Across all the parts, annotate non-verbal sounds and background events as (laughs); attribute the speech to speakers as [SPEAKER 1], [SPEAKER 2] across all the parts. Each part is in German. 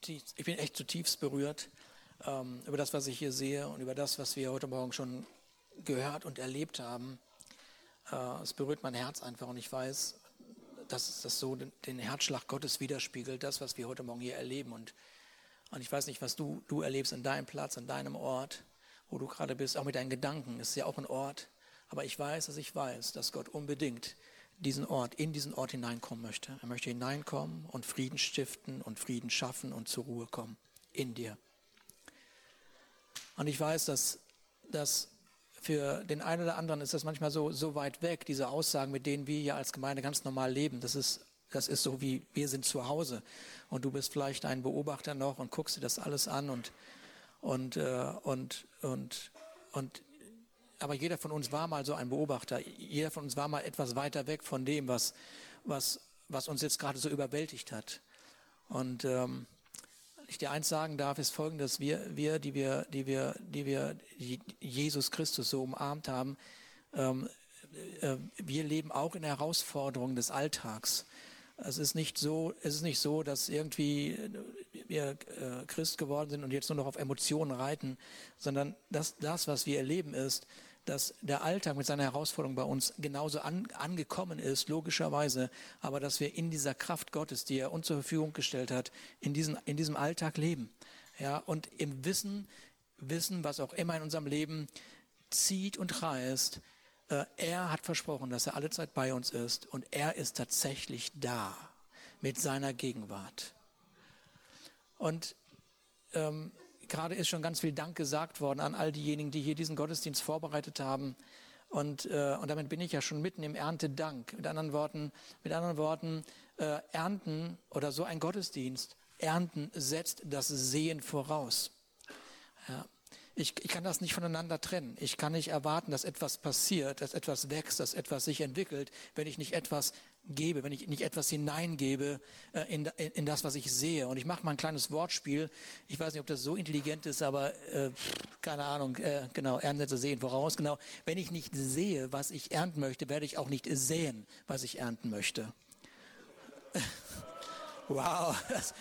[SPEAKER 1] zutiefst, ich bin echt zutiefst berührt ähm, über das, was ich hier sehe und über das, was wir heute Morgen schon gehört und erlebt haben. Äh, es berührt mein Herz einfach und ich weiß, dass das so den, den Herzschlag Gottes widerspiegelt, das, was wir heute Morgen hier erleben. Und, und ich weiß nicht, was du, du erlebst an deinem Platz, an deinem Ort, wo du gerade bist, auch mit deinen Gedanken. Es ist ja auch ein Ort. Aber ich weiß, dass ich weiß, dass Gott unbedingt diesen Ort, in diesen Ort hineinkommen möchte. Er möchte hineinkommen und Frieden stiften und Frieden schaffen und zur Ruhe kommen in dir. Und ich weiß, dass, dass für den einen oder anderen ist das manchmal so, so weit weg, diese Aussagen, mit denen wir ja als Gemeinde ganz normal leben. Das ist, das ist so wie wir sind zu Hause und du bist vielleicht ein Beobachter noch und guckst dir das alles an und, und, äh, und, und, und aber jeder von uns war mal so ein Beobachter. Jeder von uns war mal etwas weiter weg von dem, was, was, was uns jetzt gerade so überwältigt hat. Und ähm, ich dir eins sagen darf, ist folgendes: Wir, wir, die wir, die wir, die wir Jesus Christus so umarmt haben, ähm, äh, wir leben auch in Herausforderungen des Alltags. Es ist nicht so, es ist nicht so, dass irgendwie wir äh, Christ geworden sind und jetzt nur noch auf Emotionen reiten, sondern das, das, was wir erleben, ist, dass der Alltag mit seiner Herausforderung bei uns genauso an, angekommen ist, logischerweise, aber dass wir in dieser Kraft Gottes, die er uns zur Verfügung gestellt hat, in, diesen, in diesem Alltag leben. Ja, und im Wissen, Wissen, was auch immer in unserem Leben zieht und reißt, äh, er hat versprochen, dass er alle Zeit bei uns ist und er ist tatsächlich da mit seiner Gegenwart. Und ähm, gerade ist schon ganz viel Dank gesagt worden an all diejenigen, die hier diesen Gottesdienst vorbereitet haben. Und, äh, und damit bin ich ja schon mitten im Erntedank. Mit anderen Worten, mit anderen Worten äh, Ernten oder so ein Gottesdienst, Ernten setzt das Sehen voraus. Ja. Ich, ich kann das nicht voneinander trennen. Ich kann nicht erwarten, dass etwas passiert, dass etwas wächst, dass etwas sich entwickelt, wenn ich nicht etwas gebe, wenn ich nicht etwas hineingebe äh, in, in das, was ich sehe. Und ich mache mal ein kleines Wortspiel. Ich weiß nicht, ob das so intelligent ist, aber äh, keine Ahnung. Äh, genau, Ernte sehen voraus. Genau, wenn ich nicht sehe, was ich ernten möchte, werde ich auch nicht sehen, was ich ernten möchte. (laughs) Wow, (laughs)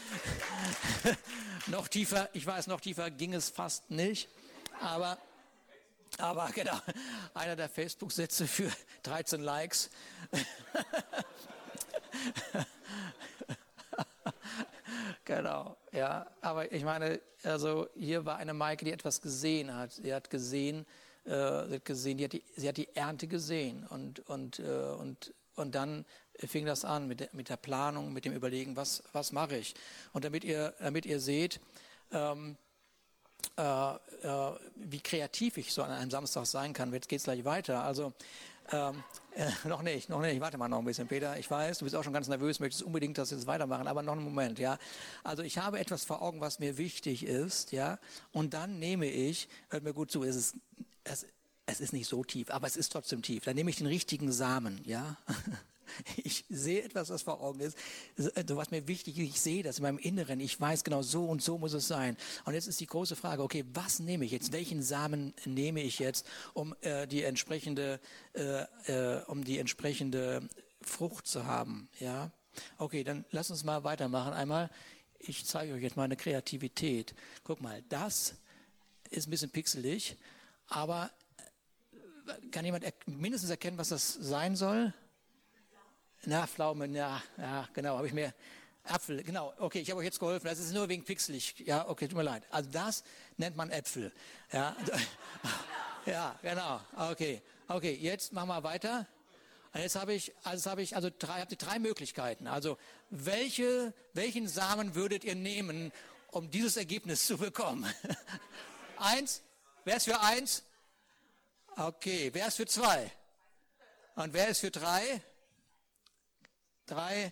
[SPEAKER 1] noch tiefer, ich weiß, noch tiefer ging es fast nicht. Aber, aber genau, einer der Facebook-Sätze für 13 Likes. genau, ja. Aber ich meine, also hier war eine Maike, die etwas gesehen hat. Sie hat gesehen, äh, sie hat gesehen, die hat die, sie hat die Ernte gesehen und, und, äh, und, und dann fing das an mit der, mit der Planung, mit dem Überlegen, was, was mache ich? Und damit ihr, damit ihr seht, ähm, äh, äh, wie kreativ ich so an einem Samstag sein kann. Jetzt geht es gleich weiter. Also ähm, äh, (laughs) noch nicht, noch nicht. Warte mal noch ein bisschen, Peter. Ich weiß, du bist auch schon ganz nervös, möchtest unbedingt das jetzt weitermachen, aber noch einen Moment, ja. Also ich habe etwas vor Augen, was mir wichtig ist, ja. Und dann nehme ich, hört mir gut zu, es ist, es, es ist nicht so tief, aber es ist trotzdem tief. Dann nehme ich den richtigen Samen, ja. (laughs) (laughs) Ich sehe etwas, was vor Augen ist. So, was mir wichtig ist, ich sehe das in meinem Inneren. Ich weiß genau, so und so muss es sein. Und jetzt ist die große Frage, okay, was nehme ich jetzt? Welchen Samen nehme ich jetzt, um äh, die entsprechende, äh, äh, um die entsprechende Frucht zu haben? Ja? Okay, dann lass uns mal weitermachen. Einmal, ich zeige euch jetzt meine Kreativität. Guck mal, das ist ein bisschen pixelig, aber äh, kann jemand mindestens erkennen, was das sein soll? Na, Pflaume, ja, ja, genau, habe ich mir. Apfel, genau, okay, ich habe euch jetzt geholfen, das ist nur wegen pixelig. Ja, okay, tut mir leid. Also das nennt man Äpfel. Ja, (laughs) ja genau, okay. Okay, jetzt machen wir weiter. Jetzt habe ich, also habe ich, also drei, habt ihr drei Möglichkeiten. Also welche, welchen Samen würdet ihr nehmen, um dieses Ergebnis zu bekommen? (laughs) eins? Wer ist für eins? Okay, wer ist für zwei? Und wer ist für drei? Drei.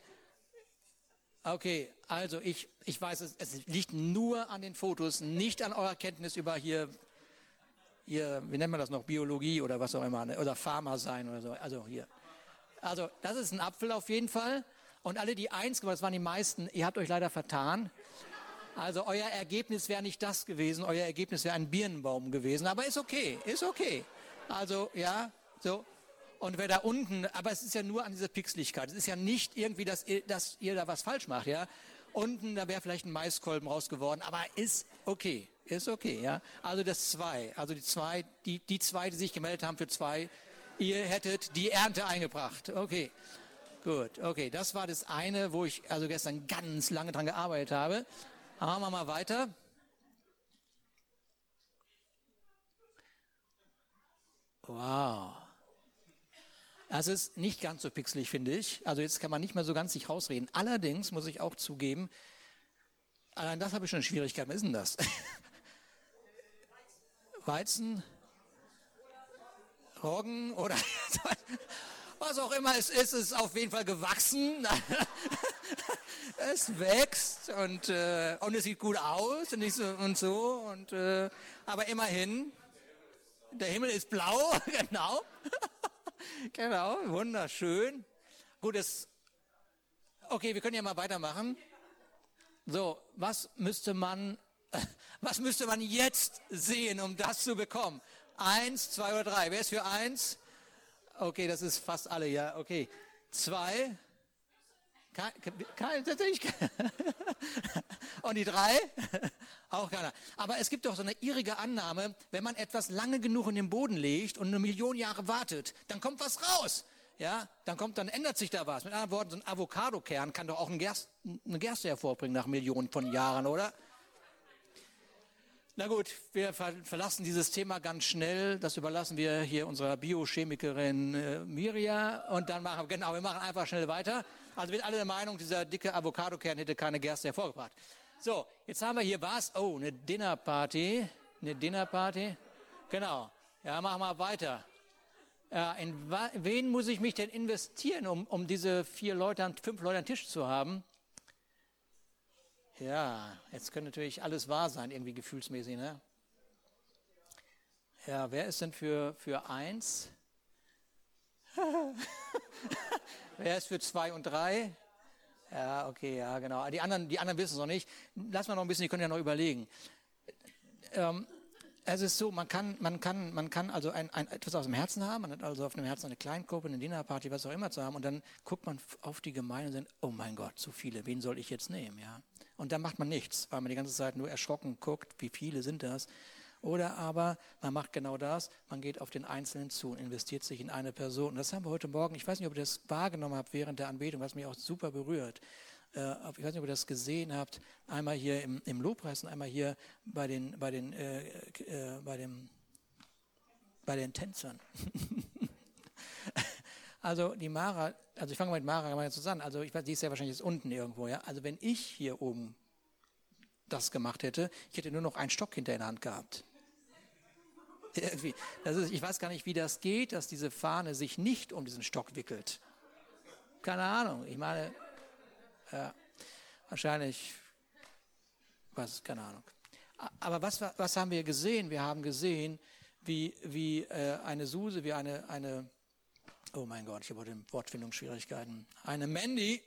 [SPEAKER 1] Okay, also ich, ich weiß, es, es liegt nur an den Fotos, nicht an eurer Kenntnis über hier, hier, wie nennt man das noch, Biologie oder was auch immer, ne? oder Pharma sein oder so. Also hier. Also das ist ein Apfel auf jeden Fall. Und alle, die eins, das waren die meisten, ihr habt euch leider vertan. Also euer Ergebnis wäre nicht das gewesen, euer Ergebnis wäre ein Birnenbaum gewesen. Aber ist okay, ist okay. Also ja, so. Und wer da unten, aber es ist ja nur an dieser Pixeligkeit. Es ist ja nicht irgendwie, dass ihr, dass ihr da was falsch macht, ja. Unten, da wäre vielleicht ein Maiskolben raus geworden, aber ist okay. Ist okay, ja. Also das zwei, also die zwei, die, die zwei, die sich gemeldet haben für zwei, ihr hättet die Ernte eingebracht. Okay. Gut, okay. Das war das eine, wo ich also gestern ganz lange dran gearbeitet habe. Machen wir mal weiter. Wow. Das ist nicht ganz so pixelig, finde ich. Also jetzt kann man nicht mehr so ganz sich rausreden. Allerdings muss ich auch zugeben, allein das habe ich schon Schwierigkeiten. Was ist denn das? (laughs) Weizen, Roggen oder (laughs) was auch immer es ist, ist auf jeden Fall gewachsen. (laughs) es wächst und, äh, und es sieht gut aus und, so, und so. Und, äh, aber immerhin, der Himmel ist blau, genau. (laughs) genau, wunderschön. Gut, es, okay, wir können ja mal weitermachen. So, was müsste man, (laughs) was müsste man jetzt sehen, um das zu bekommen? Eins, zwei oder drei. Wer ist für eins? Okay, das ist fast alle, ja, okay. Zwei. Kein, tatsächlich. (laughs) Und die drei? (laughs) Auch keiner. Aber es gibt doch so eine irrige Annahme, wenn man etwas lange genug in den Boden legt und eine Million Jahre wartet, dann kommt was raus. Ja, dann kommt, dann ändert sich da was. Mit anderen Worten, so ein Avocado-Kern kann doch auch eine Gerste, eine Gerste hervorbringen nach Millionen von Jahren, oder? Na gut, wir verlassen dieses Thema ganz schnell. Das überlassen wir hier unserer Biochemikerin äh, Miria. Und dann machen genau, wir machen einfach schnell weiter. Also wir sind alle der Meinung, dieser dicke Avocadokern hätte keine Gerste hervorgebracht. So, jetzt haben wir hier was. Oh, eine Dinnerparty. Eine Dinnerparty. Genau. Ja, machen wir weiter. Ja, in wen muss ich mich denn investieren, um, um diese vier Leute, fünf Leute am Tisch zu haben? Ja, jetzt könnte natürlich alles wahr sein, irgendwie gefühlsmäßig, ne? Ja, wer ist denn für, für eins? (laughs) wer ist für zwei und drei? Ja, okay, ja, genau. Die anderen, die anderen wissen es noch nicht. Lass mal noch ein bisschen, die können ja noch überlegen. Ähm, es ist so, man kann, man kann, man kann also ein, ein, etwas aus dem Herzen haben, man hat also auf dem Herzen eine Kleingruppe, eine Dinnerparty, was auch immer zu haben, und dann guckt man auf die Gemeinde und sagt, oh mein Gott, zu viele, wen soll ich jetzt nehmen, ja? Und dann macht man nichts, weil man die ganze Zeit nur erschrocken guckt, wie viele sind das. Oder aber man macht genau das, man geht auf den Einzelnen zu und investiert sich in eine Person. Und das haben wir heute Morgen, ich weiß nicht, ob ihr das wahrgenommen habt während der Anbetung, was mich auch super berührt. Äh, ich weiß nicht, ob ihr das gesehen habt, einmal hier im, im Lobpreis und einmal hier bei den, bei den, äh, äh, bei dem, bei den Tänzern. (laughs) also die Mara, also ich fange mal mit Mara mal zusammen. Also ich weiß, die ist ja wahrscheinlich jetzt unten irgendwo, ja. Also wenn ich hier oben das gemacht hätte, ich hätte nur noch einen Stock hinter in der Hand gehabt. (laughs) Irgendwie. Das ist, ich weiß gar nicht, wie das geht, dass diese Fahne sich nicht um diesen Stock wickelt. Keine Ahnung. Ich meine, ja, wahrscheinlich, was, keine Ahnung. Aber was, was haben wir gesehen? Wir haben gesehen, wie, wie äh, eine Suse, wie eine, eine, oh mein Gott, ich habe heute Wortfindungsschwierigkeiten, eine Mandy,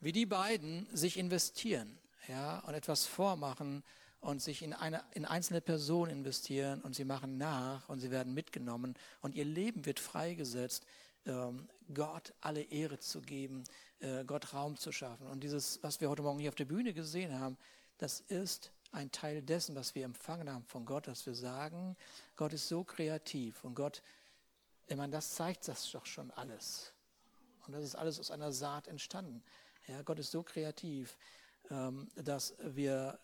[SPEAKER 1] wie die beiden sich investieren, ja, und etwas vormachen und sich in eine, in einzelne Personen investieren und sie machen nach und sie werden mitgenommen und ihr Leben wird freigesetzt, ähm, Gott alle Ehre zu geben, äh, Gott Raum zu schaffen. Und dieses, was wir heute Morgen hier auf der Bühne gesehen haben, das ist ein Teil dessen, was wir empfangen haben von Gott, dass wir sagen, Gott ist so kreativ und Gott, ich meine, das zeigt das doch schon alles. Und das ist alles aus einer Saat entstanden. Ja, Gott ist so kreativ, dass wir,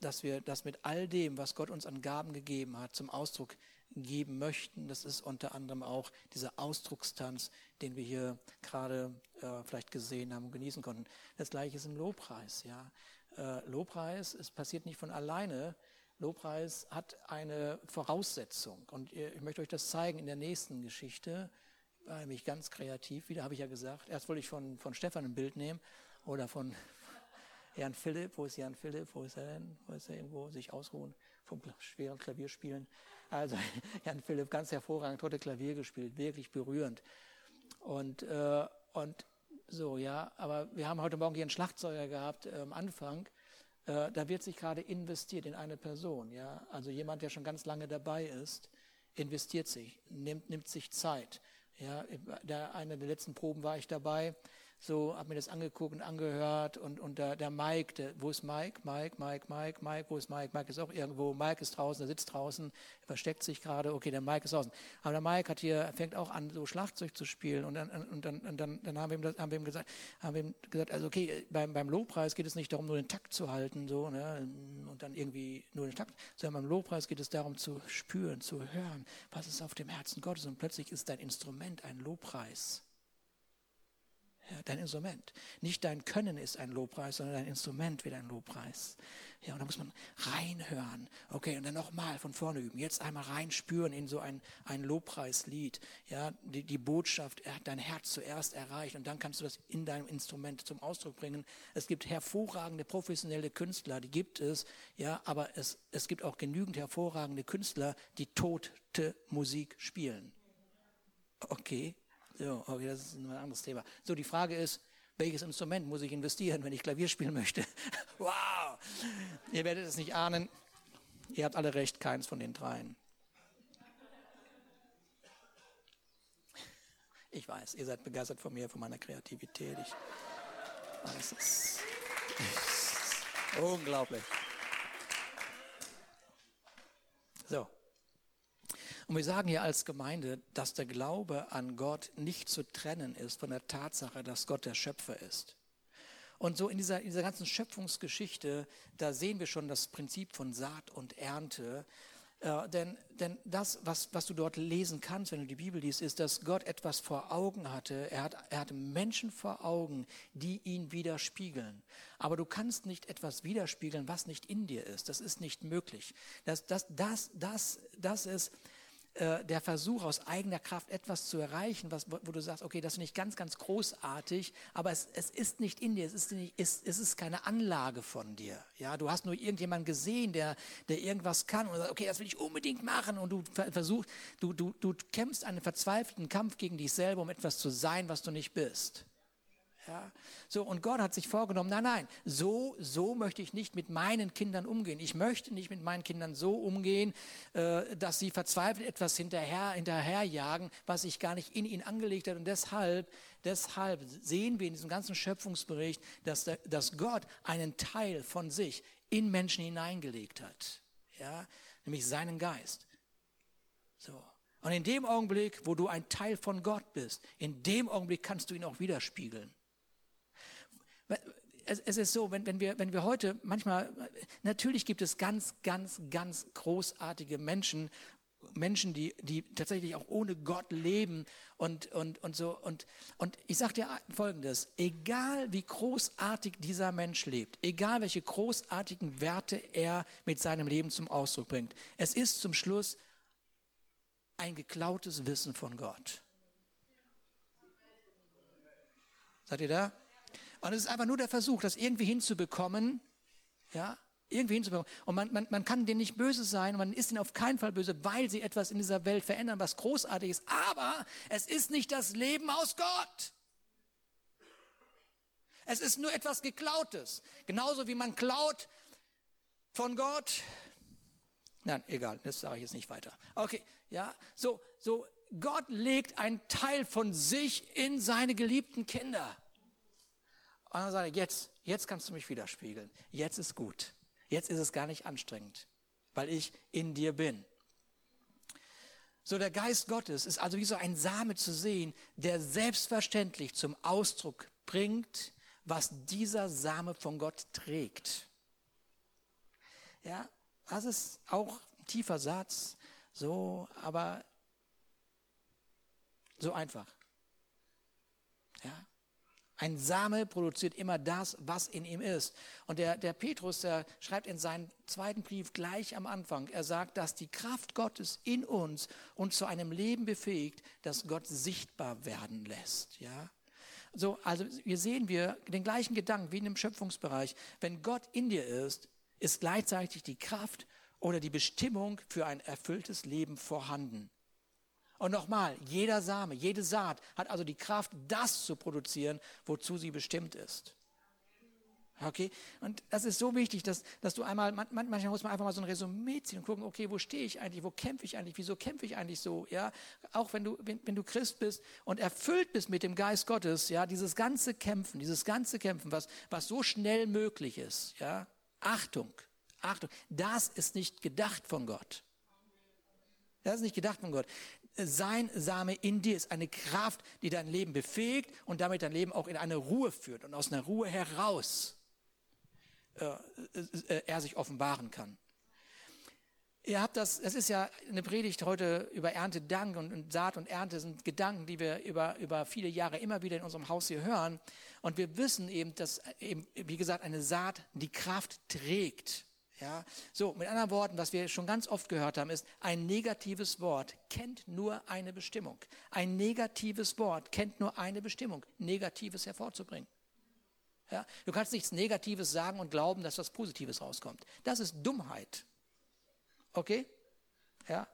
[SPEAKER 1] dass wir das mit all dem, was Gott uns an Gaben gegeben hat, zum Ausdruck geben möchten. Das ist unter anderem auch dieser Ausdruckstanz, den wir hier gerade äh, vielleicht gesehen haben und genießen konnten. Das gleiche ist im Lobpreis. Ja. Äh, Lobpreis, es passiert nicht von alleine. Lobpreis hat eine Voraussetzung. Und ich möchte euch das zeigen in der nächsten Geschichte. War nämlich ganz kreativ, wieder habe ich ja gesagt. Erst wollte ich von, von Stefan ein Bild nehmen oder von Jan Philipp. Wo ist Jan Philipp? Wo ist er denn? Wo ist er irgendwo? Sich ausruhen vom schweren Klavierspielen. Also (laughs) Jan Philipp ganz hervorragend heute Klavier gespielt, wirklich berührend. Und, äh, und so, ja, aber wir haben heute Morgen hier einen Schlagzeuger gehabt äh, am Anfang. Äh, da wird sich gerade investiert in eine Person, ja. Also jemand, der schon ganz lange dabei ist, investiert sich, nimmt, nimmt sich Zeit. Ja, der, eine der letzten Proben war ich dabei. So, habe mir das angeguckt und angehört und, und der, der Mike, der, wo ist Mike? Mike, Mike, Mike, Mike, wo ist Mike? Mike ist auch irgendwo, Mike ist draußen, er sitzt draußen, er versteckt sich gerade, okay, der Mike ist draußen. Aber der Mike hat hier, fängt auch an, so Schlagzeug zu spielen und dann, und dann, und dann, dann haben, wir ihm das, haben wir ihm gesagt, haben wir ihm gesagt, also okay, beim, beim Lobpreis geht es nicht darum, nur den Takt zu halten, so, ne, und dann irgendwie nur den Takt, sondern beim Lobpreis geht es darum, zu spüren, zu hören, was ist auf dem Herzen Gottes und plötzlich ist dein Instrument ein Lobpreis. Ja, dein Instrument. Nicht dein Können ist ein Lobpreis, sondern dein Instrument wird ein Lobpreis. Ja, und da muss man reinhören. Okay, und dann nochmal von vorne üben. Jetzt einmal reinspüren in so ein, ein Lobpreislied. Ja, die, die Botschaft, er hat dein Herz zuerst erreicht und dann kannst du das in deinem Instrument zum Ausdruck bringen. Es gibt hervorragende professionelle Künstler, die gibt es. Ja, aber es, es gibt auch genügend hervorragende Künstler, die tote Musik spielen. Okay, so, okay, das ist ein anderes Thema. So, die Frage ist, welches Instrument muss ich investieren, wenn ich Klavier spielen möchte? (laughs) wow! Ihr werdet es nicht ahnen. Ihr habt alle recht, keins von den dreien. Ich weiß, ihr seid begeistert von mir, von meiner Kreativität. Ich weiß es. Unglaublich. So. Und wir sagen hier als Gemeinde, dass der Glaube an Gott nicht zu trennen ist von der Tatsache, dass Gott der Schöpfer ist. Und so in dieser, in dieser ganzen Schöpfungsgeschichte, da sehen wir schon das Prinzip von Saat und Ernte. Äh, denn, denn das, was, was du dort lesen kannst, wenn du die Bibel liest, ist, dass Gott etwas vor Augen hatte. Er, hat, er hatte Menschen vor Augen, die ihn widerspiegeln. Aber du kannst nicht etwas widerspiegeln, was nicht in dir ist. Das ist nicht möglich. Das, das, das, das, das ist äh, der Versuch, aus eigener Kraft etwas zu erreichen, was, wo, du sagst, okay, das finde ich ganz, ganz großartig, aber es, es ist nicht in dir, es ist, nicht, es, es keine Anlage von dir. Ja, du hast nur irgendjemanden gesehen, der, der irgendwas kann und sagst, okay, das will ich unbedingt machen und du versuchst, du, du, du kämpfst einen verzweifelten Kampf gegen dich selber, um etwas zu sein, was du nicht bist. Ja? So, und Gott hat sich vorgenommen, nein, nein, so, so möchte ich nicht mit meinen Kindern umgehen. Ich möchte nicht mit meinen Kindern so umgehen, äh, dass sie verzweifelt etwas hinterher, hinterherjagen, was sich gar nicht in ihnen angelegt hat. Und deshalb, deshalb sehen wir in diesem ganzen Schöpfungsbericht, dass, der, dass Gott einen Teil von sich in Menschen hineingelegt hat. Ja? Nämlich seinen Geist. So. Und in dem Augenblick, wo du ein Teil von Gott bist, in dem Augenblick kannst du ihn auch widerspiegeln. Es, ist so, wenn, wenn, wir, wenn wir heute manchmal, natürlich gibt es ganz, ganz, ganz großartige Menschen, Menschen, die, die tatsächlich auch ohne Gott leben und, und, und so. Und, und ich sage dir Folgendes, egal wie großartig dieser Mensch lebt, egal welche großartigen Werte er mit seinem Leben zum Ausdruck bringt, es ist zum Schluss ein geklautes Wissen von Gott. Seid ihr da? Und es ist einfach nur der Versuch, das irgendwie hinzubekommen, ja, irgendwie hinzubekommen. Und man, man, man kann denen nicht böse sein man ist ihnen auf keinen Fall böse, weil sie etwas in dieser Welt verändern, was großartig ist. Aber es ist nicht das Leben aus Gott. Es ist nur etwas Geklautes. Genauso wie man klaut von Gott. Nein, egal, das sage ich jetzt nicht weiter. Okay, ja, so, so, Gott legt einen Teil von sich in seine geliebten Kinder. Und dann sagt er, jetzt, jetzt kannst du mich widerspiegeln. Jetzt ist gut. Jetzt ist es gar nicht anstrengend, weil ich in dir bin. So der Geist Gottes ist also wie so ein Same zu sehen, der selbstverständlich zum Ausdruck bringt, was dieser Same von Gott trägt. Ja, das ist auch ein tiefer Satz, so, aber so einfach. Ja, ein Same produziert immer das, was in ihm ist. Und der, der Petrus, der schreibt in seinem zweiten Brief gleich am Anfang, er sagt, dass die Kraft Gottes in uns uns zu einem Leben befähigt, das Gott sichtbar werden lässt. Ja? So, also hier sehen wir den gleichen Gedanken wie in dem Schöpfungsbereich. Wenn Gott in dir ist, ist gleichzeitig die Kraft oder die Bestimmung für ein erfülltes Leben vorhanden. Und nochmal, jeder Same, jede Saat hat also die Kraft, das zu produzieren, wozu sie bestimmt ist. Okay? Und das ist so wichtig, dass, dass du einmal, manchmal muss man einfach mal so ein Resümee ziehen und gucken, okay, wo stehe ich eigentlich, wo kämpfe ich eigentlich, wieso kämpfe ich eigentlich so, ja? Auch wenn du, wenn, wenn du Christ bist und erfüllt bist mit dem Geist Gottes, ja, dieses ganze Kämpfen, dieses ganze Kämpfen, was, was so schnell möglich ist, ja? Achtung, Achtung, das ist nicht gedacht von Gott. Das ist nicht gedacht von Gott. Sein Same in dir ist eine Kraft, die dein Leben befähigt und damit dein Leben auch in eine Ruhe führt und aus einer Ruhe heraus äh, äh, er sich offenbaren kann. Ihr habt das, es ist ja eine Predigt heute über Erntedank und, und Saat und Ernte sind Gedanken, die wir über, über viele Jahre immer wieder in unserem Haus hier hören. Und wir wissen eben, dass eben, wie gesagt, eine Saat die Kraft trägt. Ja, so, mit anderen Worten, was wir schon ganz oft gehört haben, ist, ein negatives Wort kennt nur eine Bestimmung. Ein negatives Wort kennt nur eine Bestimmung, Negatives hervorzubringen. Ja, du kannst nichts Negatives sagen und glauben, dass was Positives rauskommt. Das ist Dummheit. Okay? Ja.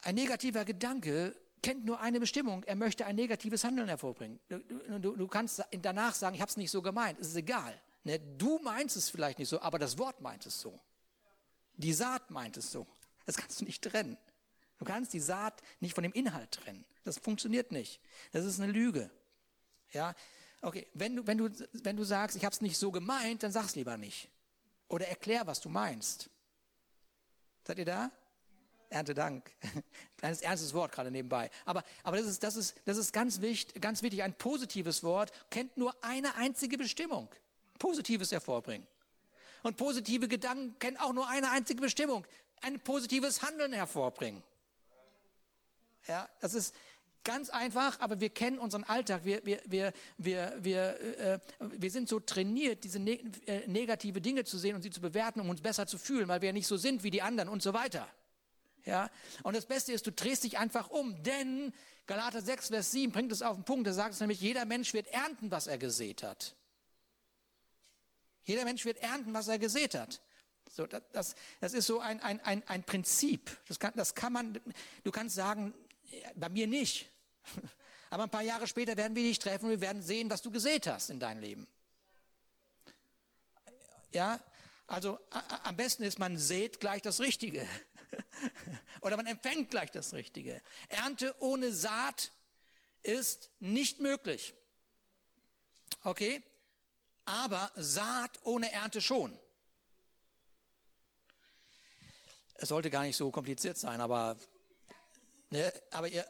[SPEAKER 1] Ein negativer Gedanke kennt nur eine Bestimmung. Er möchte ein negatives Handeln hervorbringen. Du, du, du kannst danach sagen, ich habe es nicht so gemeint. Es ist egal. Ne? Du meinst es vielleicht nicht so, aber das Wort meint es so. Die Saat meint es so. Das kannst du nicht trennen. Du kannst die Saat nicht von dem Inhalt trennen. Das funktioniert nicht. Das ist eine Lüge. Ja, okay. Wenn du, wenn du, wenn du sagst, ich habe es nicht so gemeint, dann sag's lieber nicht. Oder erklär, was du meinst. Seid ihr da? Erntedank. (laughs) Kleines ernstes Wort gerade nebenbei. Aber, aber das ist, das ist, das ist ganz wichtig, ganz wichtig. Ein positives Wort kennt nur eine einzige Bestimmung. Positives hervorbringen. Und positive Gedanken kennen auch nur eine einzige Bestimmung. Ein positives Handeln hervorbringen. Ja, das ist, Ganz einfach, aber wir kennen unseren Alltag. Wir, wir, wir, wir, wir, äh, wir sind so trainiert, diese ne äh, negative Dinge zu sehen und sie zu bewerten, um uns besser zu fühlen, weil wir nicht so sind wie die anderen und so weiter. Ja? Und das Beste ist, du drehst dich einfach um, denn Galater 6, Vers 7 bringt es auf den Punkt, da sagt es nämlich, jeder Mensch wird ernten, was er gesät hat. Jeder Mensch wird ernten, was er gesät hat. So, das, das, ist so ein, ein, ein, ein Prinzip. Das kann, das kann man, du kannst sagen, bei mir nicht. (laughs) Aber ein paar Jahre später werden wir dich treffen und wir werden sehen, was du gesät hast in deinem Leben. Ja, also am besten ist, man sät gleich das Richtige. (laughs) Oder man empfängt gleich das Richtige. Ernte ohne Saat ist nicht möglich. Okay? Aber Saat ohne Ernte schon. Es sollte gar nicht so kompliziert sein, aber, ne, aber ihr,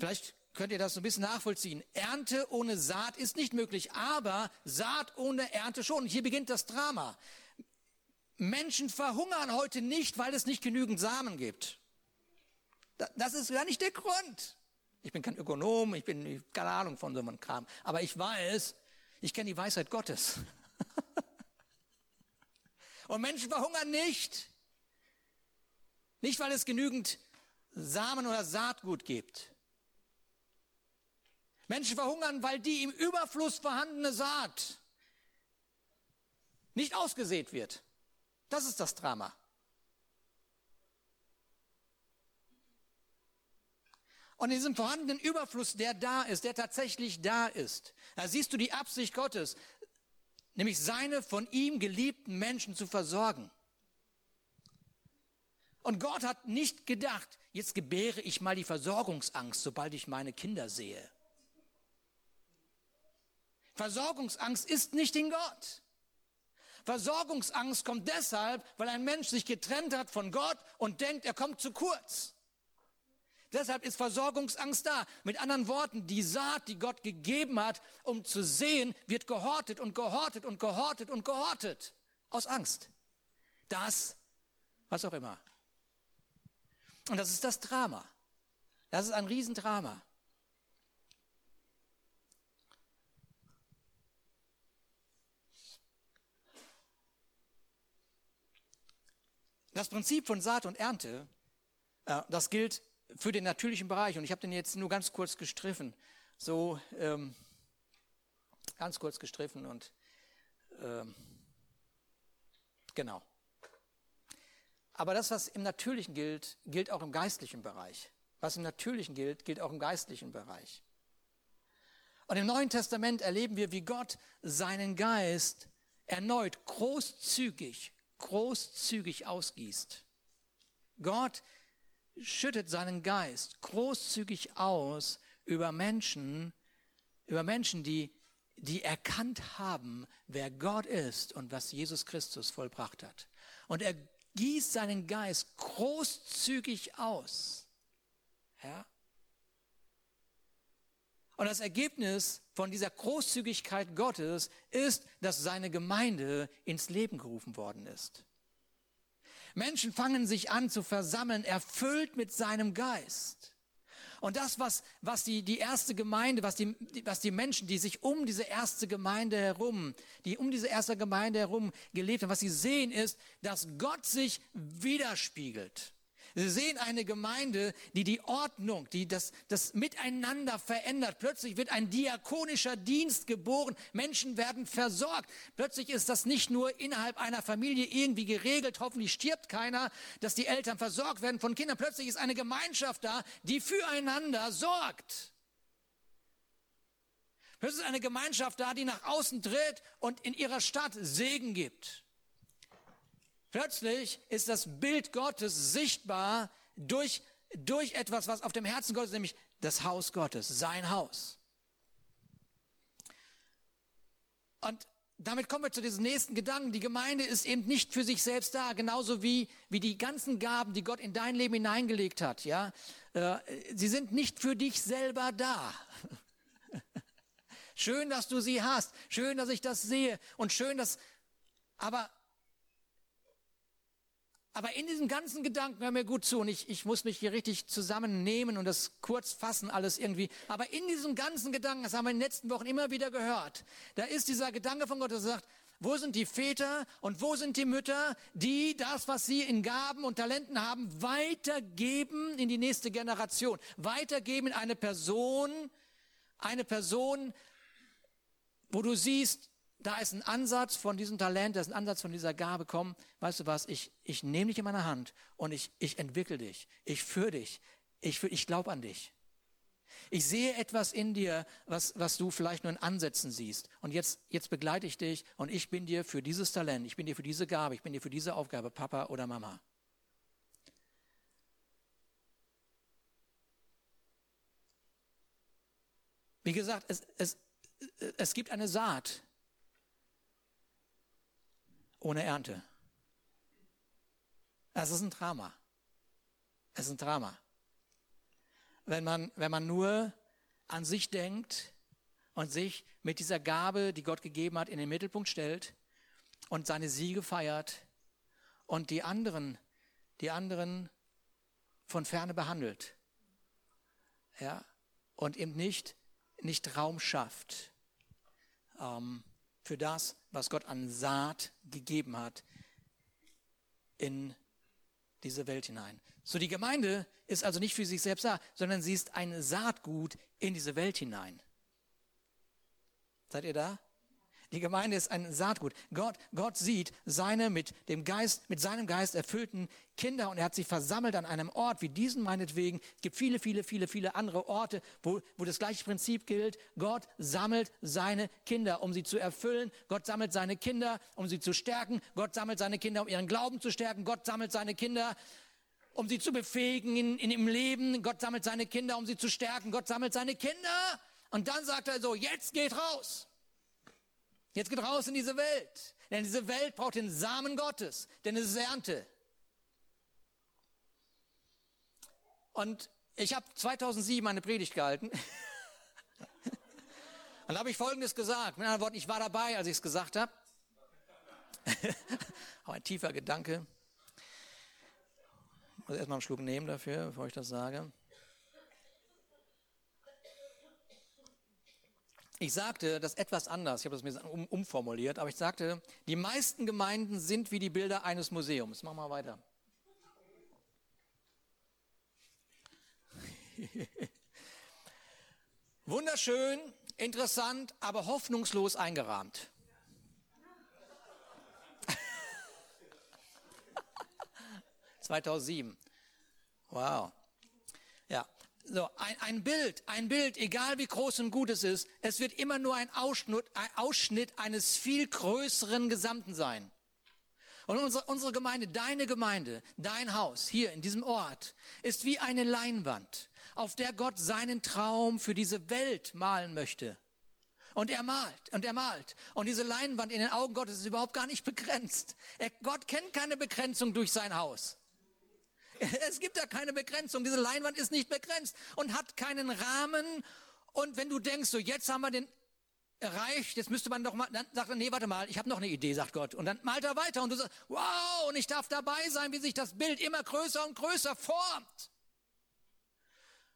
[SPEAKER 1] Vielleicht könnt ihr das so ein bisschen nachvollziehen. Ernte ohne Saat ist nicht möglich, aber Saat ohne Ernte schon. Hier beginnt das Drama. Menschen verhungern heute nicht, weil es nicht genügend Samen gibt. Das ist gar nicht der Grund. Ich bin kein Ökonom, ich bin keine Ahnung von so einem Kram. Aber ich weiß, ich kenne die Weisheit Gottes. (laughs) Und Menschen verhungern nicht. Nicht, weil es genügend Samen oder Saatgut gibt. Menschen verhungern, weil die im Überfluss vorhandene Saat nicht ausgesät wird. Das ist das Drama. Und in diesem vorhandenen Überfluss, der da ist, der tatsächlich da ist, da siehst du die Absicht Gottes, nämlich seine von ihm geliebten Menschen zu versorgen. Und Gott hat nicht gedacht, jetzt gebäre ich mal die Versorgungsangst, sobald ich meine Kinder sehe. Versorgungsangst ist nicht in Gott. Versorgungsangst kommt deshalb, weil ein Mensch sich getrennt hat von Gott und denkt, er kommt zu kurz. Deshalb ist Versorgungsangst da. Mit anderen Worten, die Saat, die Gott gegeben hat, um zu sehen, wird gehortet und gehortet und gehortet und gehortet. Aus Angst. Das, was auch immer. Und das ist das Drama. Das ist ein Riesendrama. Das Prinzip von Saat und Ernte, äh, das gilt für den natürlichen Bereich. Und ich habe den jetzt nur ganz kurz gestriffen. So ähm, ganz kurz gestriffen und ähm, genau. Aber das, was im Natürlichen gilt, gilt auch im geistlichen Bereich. Was im Natürlichen gilt, gilt auch im geistlichen Bereich. Und im Neuen Testament erleben wir, wie Gott seinen Geist erneut großzügig, großzügig ausgießt. Gott schüttet seinen Geist großzügig aus über Menschen, über Menschen, die, die erkannt haben, wer Gott ist und was Jesus Christus vollbracht hat. Und er gießt seinen Geist großzügig aus. Ja? Und das Ergebnis von dieser Großzügigkeit Gottes ist, dass seine Gemeinde ins Leben gerufen worden ist. Menschen fangen sich an zu versammeln, erfüllt mit seinem Geist. Und das, was, was die, die erste Gemeinde, was die, was die Menschen, die sich um diese erste Gemeinde herum, die um diese erste Gemeinde herum gelebt haben, was sie sehen, ist, dass Gott sich widerspiegelt. Sie sehen eine Gemeinde, die die Ordnung, die das, das Miteinander verändert. Plötzlich wird ein diakonischer Dienst geboren. Menschen werden versorgt. Plötzlich ist das nicht nur innerhalb einer Familie irgendwie geregelt. Hoffentlich stirbt keiner, dass die Eltern versorgt werden von Kindern. Plötzlich ist eine Gemeinschaft da, die füreinander sorgt. Plötzlich ist eine Gemeinschaft da, die nach außen tritt und in ihrer Stadt Segen gibt. Plötzlich ist das Bild Gottes sichtbar durch, durch etwas, was auf dem Herzen Gottes, nämlich das Haus Gottes, sein Haus. Und damit kommen wir zu diesem nächsten Gedanken. Die Gemeinde ist eben nicht für sich selbst da, genauso wie, wie die ganzen Gaben, die Gott in dein Leben hineingelegt hat. Ja, äh, sie sind nicht für dich selber da. (laughs) schön, dass du sie hast. Schön, dass ich das sehe. Und schön, dass, aber aber in diesem ganzen Gedanken, hör mir gut zu, und ich, ich muss mich hier richtig zusammennehmen und das kurz fassen, alles irgendwie. Aber in diesem ganzen Gedanken, das haben wir in den letzten Wochen immer wieder gehört, da ist dieser Gedanke von Gott, der sagt, wo sind die Väter und wo sind die Mütter, die das, was sie in Gaben und Talenten haben, weitergeben in die nächste Generation, weitergeben in eine Person, eine Person, wo du siehst, da ist ein Ansatz von diesem Talent, da ist ein Ansatz von dieser Gabe, komm, weißt du was, ich, ich nehme dich in meine Hand und ich, ich entwickle dich, ich führe dich, ich, ich glaube an dich. Ich sehe etwas in dir, was, was du vielleicht nur in Ansätzen siehst. Und jetzt, jetzt begleite ich dich und ich bin dir für dieses Talent, ich bin dir für diese Gabe, ich bin dir für diese Aufgabe, Papa oder Mama. Wie gesagt, es, es, es gibt eine Saat, ohne Ernte. Das ist ein Drama. Es ist ein Drama. Wenn man, wenn man nur an sich denkt und sich mit dieser Gabe, die Gott gegeben hat, in den Mittelpunkt stellt und seine Siege feiert und die anderen, die anderen von ferne behandelt. Ja, und eben nicht, nicht Raum schafft. Ähm, für das, was Gott an Saat gegeben hat in diese Welt hinein. So die Gemeinde ist also nicht für sich selbst da, sondern sie ist ein Saatgut in diese Welt hinein. Seid ihr da? Die Gemeinde ist ein Saatgut. Gott, Gott sieht seine mit dem Geist, mit seinem Geist erfüllten Kinder und er hat sie versammelt an einem Ort wie diesen meinetwegen. Es gibt viele, viele, viele, viele andere Orte, wo, wo das gleiche Prinzip gilt. Gott sammelt seine Kinder, um sie zu erfüllen. Gott sammelt seine Kinder, um sie zu stärken. Gott sammelt seine Kinder, um ihren Glauben zu stärken. Gott sammelt seine Kinder, um sie zu befähigen in, in im Leben. Gott sammelt seine Kinder, um sie zu stärken. Gott sammelt seine Kinder. Und dann sagt er so, jetzt geht raus. Jetzt geht raus in diese Welt. Denn diese Welt braucht den Samen Gottes, denn es ist Ernte. Und ich habe 2007 eine Predigt gehalten. (laughs) Und da habe ich Folgendes gesagt. Mit anderen Worten, ich war dabei, als ich es gesagt habe. (laughs) Aber ein tiefer Gedanke. Ich muss erstmal einen Schluck nehmen dafür, bevor ich das sage. Ich sagte das etwas anders, ich habe das mir um, umformuliert, aber ich sagte, die meisten Gemeinden sind wie die Bilder eines Museums. Mach mal weiter. (laughs) Wunderschön, interessant, aber hoffnungslos eingerahmt. (laughs) »2007. Wow. So, ein, ein Bild, ein Bild, egal wie groß und gut es ist, es wird immer nur ein Ausschnitt, ein Ausschnitt eines viel größeren Gesamten sein. Und unsere, unsere Gemeinde, deine Gemeinde, dein Haus hier in diesem Ort ist wie eine Leinwand, auf der Gott seinen Traum für diese Welt malen möchte. Und er malt und er malt. Und diese Leinwand in den Augen Gottes ist überhaupt gar nicht begrenzt. Er, Gott kennt keine Begrenzung durch sein Haus. (laughs) Es gibt da keine Begrenzung. Diese Leinwand ist nicht begrenzt und hat keinen Rahmen. Und wenn du denkst, so jetzt haben wir den erreicht, jetzt müsste man doch mal, dann sagt er, nee, warte mal, ich habe noch eine Idee, sagt Gott. Und dann malt er weiter und du sagst, wow, und ich darf dabei sein, wie sich das Bild immer größer und größer formt.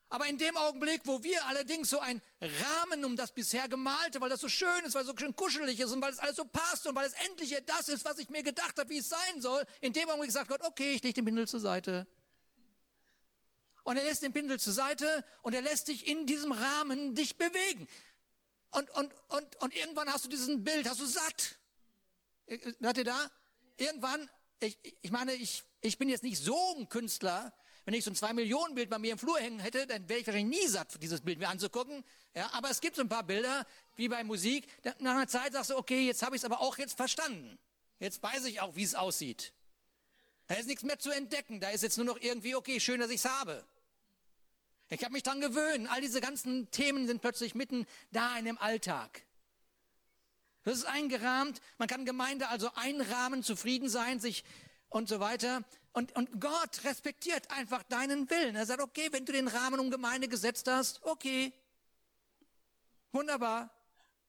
[SPEAKER 1] Aber in dem Augenblick, wo wir allerdings so einen Rahmen um das bisher Gemalte, weil das so schön ist, weil es so schön kuschelig ist und weil es alles so passt und weil es endlich das ist, was ich mir gedacht habe, wie es sein soll, in dem Augenblick sagt Gott, okay, ich lege den Bindel zur Seite. Und er lässt den Bindel zur Seite und er lässt dich in diesem Rahmen dich bewegen. Und, und, und, und irgendwann hast du diesen Bild, hast du satt. Seid ihr da? Irgendwann, ich, ich meine, ich, ich bin jetzt nicht so ein Künstler, wenn ich so ein Zwei-Millionen-Bild bei mir im Flur hängen hätte, dann wäre ich wahrscheinlich nie satt, dieses Bild mir anzugucken. Ja, aber es gibt so ein paar Bilder, wie bei Musik. Nach einer Zeit sagst du, okay, jetzt habe ich es aber auch jetzt verstanden. Jetzt weiß ich auch, wie es aussieht. Da ist nichts mehr zu entdecken. Da ist jetzt nur noch irgendwie, okay, schön, dass ich es habe. Ich habe mich dran gewöhnt. All diese ganzen Themen sind plötzlich mitten da in dem Alltag. Das ist eingerahmt. Man kann Gemeinde also einrahmen, zufrieden sein, sich und so weiter. Und, und Gott respektiert einfach deinen Willen. Er sagt, okay, wenn du den Rahmen um Gemeinde gesetzt hast, okay. Wunderbar.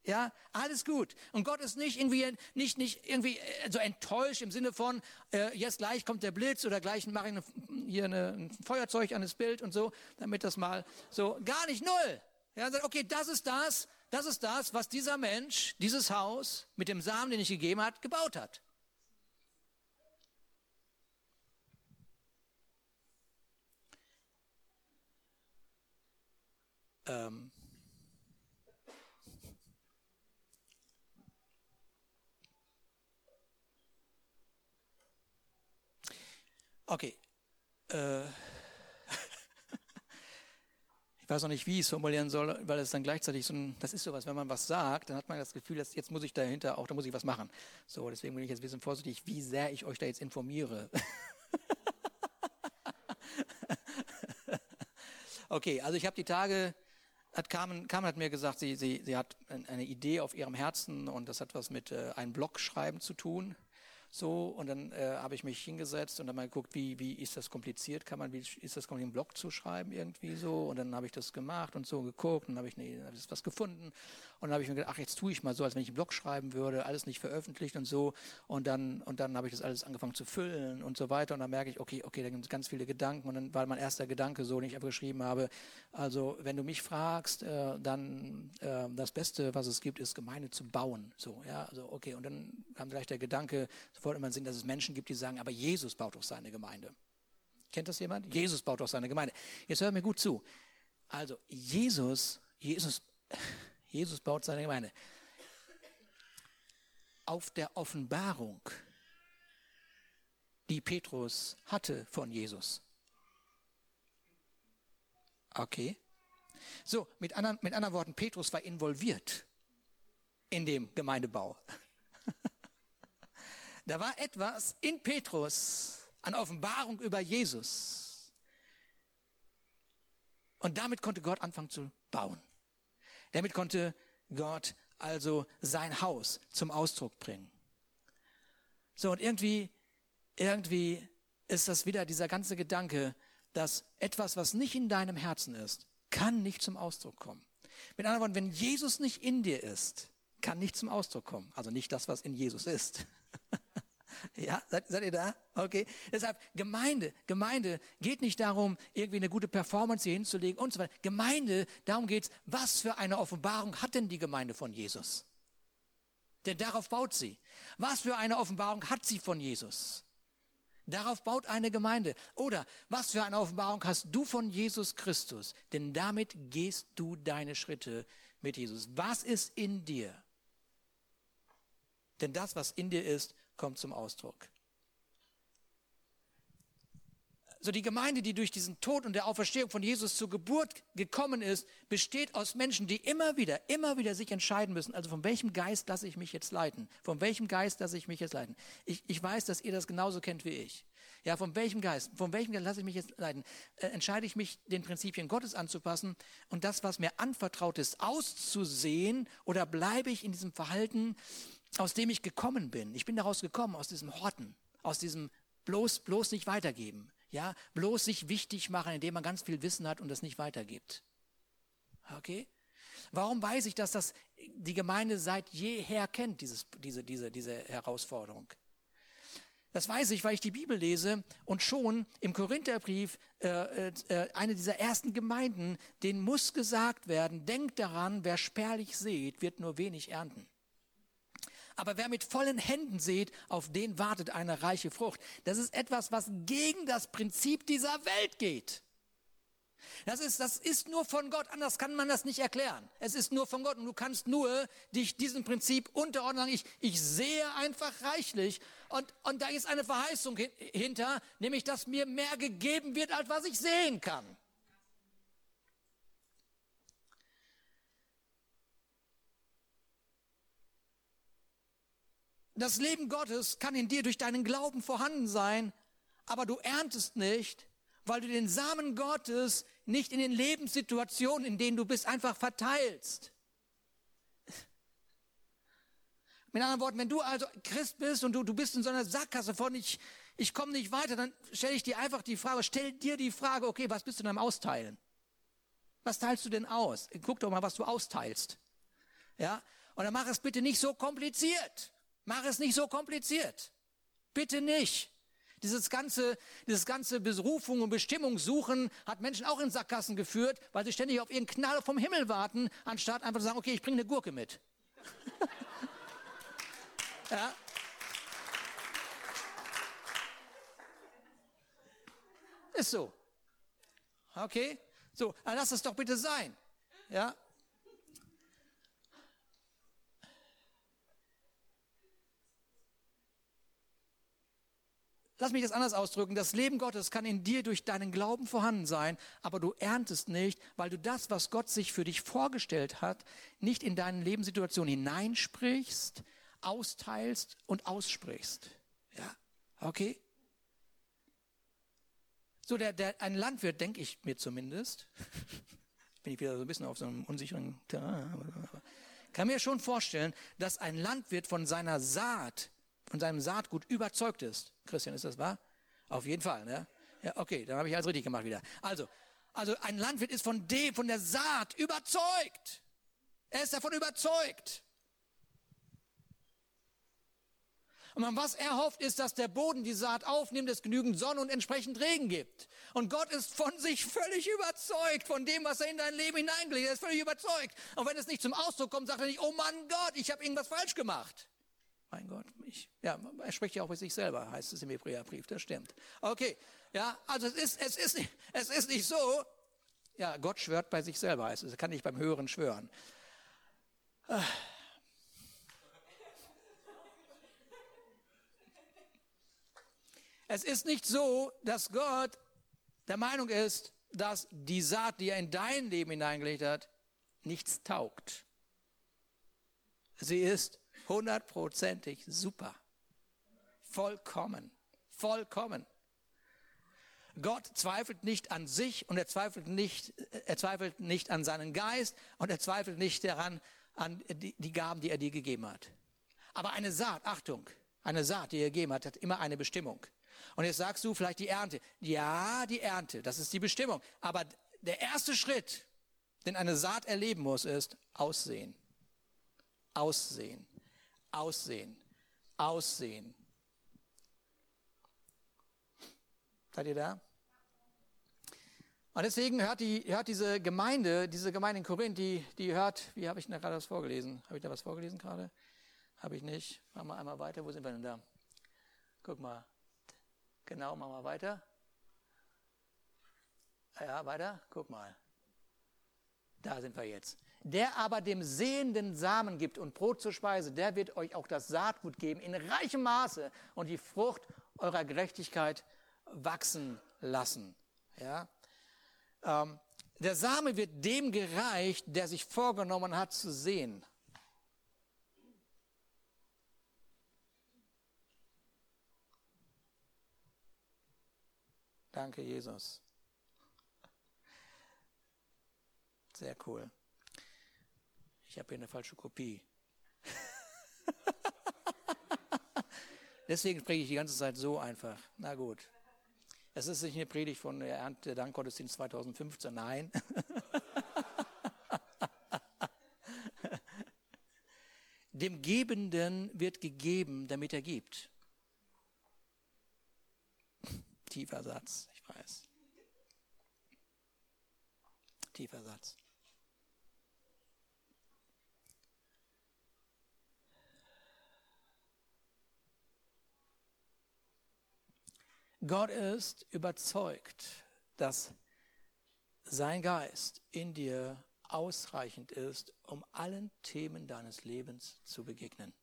[SPEAKER 1] Ja, alles gut. Und Gott ist nicht irgendwie, nicht, nicht irgendwie äh, so enttäuscht im Sinne von, äh, jetzt gleich kommt der Blitz oder gleich mache ich eine, hier eine, ein Feuerzeug an das Bild und so, damit das mal so, gar nicht null. Ja, sagt, okay, das ist das, das ist das, was dieser Mensch, dieses Haus mit dem Samen, den ich gegeben hat, gebaut hat. Ähm, Okay. Äh, (laughs) ich weiß noch nicht, wie ich es formulieren soll, weil es dann gleichzeitig so ein, das ist sowas, wenn man was sagt, dann hat man das Gefühl, dass jetzt muss ich dahinter auch, da muss ich was machen. So, deswegen bin ich jetzt ein bisschen vorsichtig, wie sehr ich euch da jetzt informiere. (laughs) okay, also ich habe die Tage, hat Carmen, Carmen hat mir gesagt, sie, sie, sie hat eine Idee auf ihrem Herzen und das hat was mit äh, einem Blog schreiben zu tun. So, und dann äh, habe ich mich hingesetzt und dann mal geguckt, wie, wie ist das kompliziert? Kann man, wie ist das kompliziert, einen Blog zu schreiben irgendwie so? Und dann habe ich das gemacht und so geguckt und habe ich, nee, hab ich was gefunden. Und dann habe ich mir gedacht, ach, jetzt tue ich mal so, als wenn ich einen Blog schreiben würde, alles nicht veröffentlicht und so. Und dann, und dann habe ich das alles angefangen zu füllen und so weiter. Und dann merke ich, okay, okay, da gibt es ganz viele Gedanken. Und dann war mein erster Gedanke so, den ich einfach geschrieben habe. Also, wenn du mich fragst, äh, dann äh, das Beste, was es gibt, ist Gemeinde zu bauen. So, ja, also okay. Und dann kam gleich der Gedanke, sofort immer Sinn, dass es Menschen gibt, die sagen, aber Jesus baut doch seine Gemeinde. Kennt das jemand? Jesus baut doch seine Gemeinde. Jetzt hört mir gut zu. Also Jesus, Jesus, (laughs) Jesus baut seine Gemeinde. Auf der Offenbarung, die Petrus hatte von Jesus. Okay. So, mit anderen, mit anderen Worten, Petrus war involviert in dem Gemeindebau. Da war etwas in Petrus an Offenbarung über Jesus. Und damit konnte Gott anfangen zu bauen. Damit konnte Gott also sein Haus zum Ausdruck bringen. So, und irgendwie, irgendwie ist das wieder dieser ganze Gedanke, dass etwas, was nicht in deinem Herzen ist, kann nicht zum Ausdruck kommen. Mit anderen Worten, wenn Jesus nicht in dir ist, kann nicht zum Ausdruck kommen. Also nicht das, was in Jesus ist. (laughs) Ja, seid, seid ihr da? Okay. Deshalb, Gemeinde, Gemeinde geht nicht darum, irgendwie eine gute Performance hier hinzulegen und so weiter. Gemeinde, darum geht's, was für eine Offenbarung hat denn die Gemeinde von Jesus? Denn darauf baut sie. Was für eine Offenbarung hat sie von Jesus? Darauf baut eine Gemeinde. Oder was für eine Offenbarung hast du von Jesus Christus? Denn damit gehst du deine Schritte mit Jesus. Was ist in dir? Denn das, was in dir ist, kommt zum Ausdruck. so die Gemeinde, die durch diesen Tod und der Auferstehung von Jesus zur Geburt gekommen ist, besteht aus Menschen, die immer wieder, immer wieder sich entscheiden müssen. Also von welchem Geist lasse ich mich jetzt leiten? Von welchem Geist lasse ich mich jetzt leiten? Ich, ich weiß, dass ihr das genauso kennt wie ich. Ja, von welchem Geist? Von welchem Geist lasse ich mich jetzt leiten? Äh, entscheide ich mich, den Prinzipien Gottes anzupassen und das, was mir anvertraut ist, auszusehen? Oder bleibe ich in diesem Verhalten, aus dem ich gekommen bin? Ich bin daraus gekommen, aus diesem Horten, aus diesem bloß, bloß nicht weitergeben. Ja, bloß sich wichtig machen, indem man ganz viel Wissen hat und das nicht weitergibt. Okay? Warum weiß ich, dass das die Gemeinde seit jeher kennt, dieses, diese, diese, diese Herausforderung? Das weiß ich, weil ich die Bibel lese und schon im Korintherbrief äh, äh, eine dieser ersten Gemeinden, denen muss gesagt werden, denkt daran, wer spärlich sät, wird nur wenig ernten. Aber wer mit vollen Händen sät, auf den wartet eine reiche Frucht. Das ist etwas, was gegen das Prinzip dieser Welt geht. Das ist, das ist nur von Gott, anders kann man das nicht erklären. Es ist nur von Gott und du kannst nur dich diesem Prinzip unterordnen. Ich, ich sehe einfach reichlich und, und da ist eine Verheißung hinter, nämlich dass mir mehr gegeben wird, als was ich sehen kann. Das Leben Gottes kann in dir durch deinen Glauben vorhanden sein, aber du erntest nicht, weil du den Samen Gottes nicht in den Lebenssituationen, in denen du bist, einfach verteilst. Mit anderen Worten, wenn du also Christ bist und du, du bist in so einer Sackgasse von ich, ich komme nicht weiter, dann stelle ich dir einfach die Frage, stell dir die Frage, okay, was bist du denn am Austeilen? Was teilst du denn aus? Guck doch mal, was du austeilst. Ja? Und dann mach es bitte nicht so kompliziert. Mach es nicht so kompliziert. Bitte nicht. Dieses ganze, dieses ganze Berufung und Bestimmung suchen hat Menschen auch in Sackgassen geführt, weil sie ständig auf ihren Knall vom Himmel warten, anstatt einfach zu sagen, okay, ich bringe eine Gurke mit. (laughs) ja. Ist so. Okay? So, dann lass es doch bitte sein. Ja? Lass mich das anders ausdrücken. Das Leben Gottes kann in dir durch deinen Glauben vorhanden sein, aber du erntest nicht, weil du das, was Gott sich für dich vorgestellt hat, nicht in deine Lebenssituation hineinsprichst, austeilst und aussprichst. Ja, okay? So, der, der, ein Landwirt, denke ich mir zumindest, (laughs) bin ich wieder so ein bisschen auf so einem unsicheren Terrain, kann mir schon vorstellen, dass ein Landwirt von seiner Saat von seinem Saatgut überzeugt ist. Christian, ist das wahr? Auf jeden Fall, ne? Ja, okay, dann habe ich alles richtig gemacht wieder. Also, also ein Landwirt ist von dem, von der Saat überzeugt. Er ist davon überzeugt. Und was er hofft, ist, dass der Boden die Saat aufnimmt, es genügend Sonne und entsprechend Regen gibt. Und Gott ist von sich völlig überzeugt, von dem, was er in dein Leben hineingelegt hat. Er ist völlig überzeugt. Und wenn es nicht zum Ausdruck kommt, sagt er nicht, oh Mann Gott, ich habe irgendwas falsch gemacht. Mein Gott, ich, ja, er spricht ja auch mit sich selber, heißt es im Hebräerbrief, das stimmt. Okay, ja, also es ist, es ist, nicht, es ist nicht so, ja, Gott schwört bei sich selber, heißt es, er kann nicht beim Hören schwören. Es ist nicht so, dass Gott der Meinung ist, dass die Saat, die er in dein Leben hineingelegt hat, nichts taugt. Sie ist hundertprozentig super. Vollkommen. Vollkommen. Gott zweifelt nicht an sich und er zweifelt nicht, er zweifelt nicht an seinen Geist und er zweifelt nicht daran, an die, die Gaben, die er dir gegeben hat. Aber eine Saat, Achtung, eine Saat, die er gegeben hat, hat immer eine Bestimmung. Und jetzt sagst du vielleicht die Ernte. Ja, die Ernte, das ist die Bestimmung. Aber der erste Schritt, den eine Saat erleben muss, ist Aussehen. Aussehen. Aussehen. Aussehen. Seid ihr da? Und deswegen hört, die, hört diese Gemeinde, diese Gemeinde in Korinth, die, die hört, wie habe ich denn gerade was vorgelesen? Habe ich da was vorgelesen gerade? Habe ich nicht. Machen wir einmal weiter. Wo sind wir denn da? Guck mal. Genau, machen wir weiter. Ja, weiter. Guck mal. Da sind wir jetzt. Der aber dem sehenden Samen gibt und Brot zur Speise, der wird euch auch das Saatgut geben in reichem Maße und die Frucht eurer Gerechtigkeit wachsen lassen. Ja? Ähm, der Same wird dem gereicht, der sich vorgenommen hat zu sehen. Danke, Jesus. Sehr cool. Ich habe hier eine falsche Kopie. (laughs) Deswegen spreche ich die ganze Zeit so einfach. Na gut. Es ist nicht eine Predigt von der Ernte Dankgottesdienst 2015, nein. (laughs) Dem Gebenden wird gegeben, damit er gibt. Tiefer Satz, ich weiß. Tiefer Satz. Gott ist überzeugt, dass sein Geist in dir ausreichend ist, um allen Themen deines Lebens zu begegnen.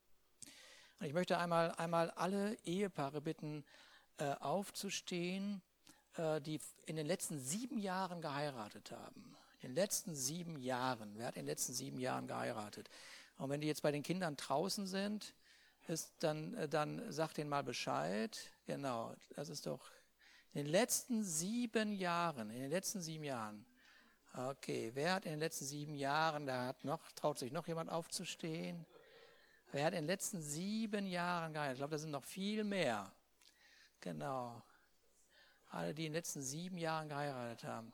[SPEAKER 1] Und ich möchte einmal, einmal alle Ehepaare bitten, äh, aufzustehen, äh, die in den letzten sieben Jahren geheiratet haben. In den letzten sieben Jahren. Wer hat in den letzten sieben Jahren geheiratet? Und wenn die jetzt bei den Kindern draußen sind, ist, dann, äh, dann sag denen mal Bescheid. Genau, das ist doch in den letzten sieben Jahren, in den letzten sieben Jahren. Okay, wer hat in den letzten sieben Jahren, da hat noch, traut sich noch jemand aufzustehen? Wer hat in den letzten sieben Jahren geheiratet? Ich glaube, das sind noch viel mehr. Genau. Alle, die in den letzten sieben Jahren geheiratet haben.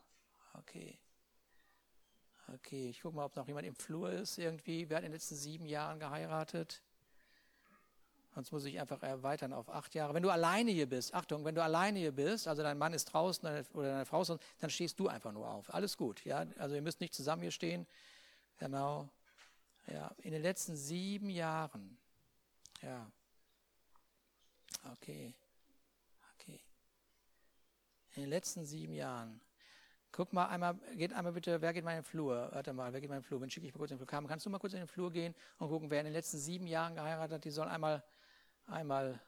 [SPEAKER 1] Okay. Okay, ich gucke mal, ob noch jemand im Flur ist irgendwie. Wer hat in den letzten sieben Jahren geheiratet? Sonst muss ich einfach erweitern auf acht Jahre. Wenn du alleine hier bist, Achtung, wenn du alleine hier bist, also dein Mann ist draußen oder deine Frau ist draußen, dann stehst du einfach nur auf. Alles gut, ja. Also ihr müsst nicht zusammen hier stehen. Genau. Ja, in den letzten sieben Jahren. Ja. Okay. Okay. In den letzten sieben Jahren. Guck mal einmal, geht einmal bitte, wer geht mal in den Flur? Warte mal, wer geht mal in den Flur? Wenn schicke ich mal kurz in den Flur. Kannst du mal kurz in den Flur gehen und gucken, wer in den letzten sieben Jahren geheiratet hat? Die soll einmal einmal,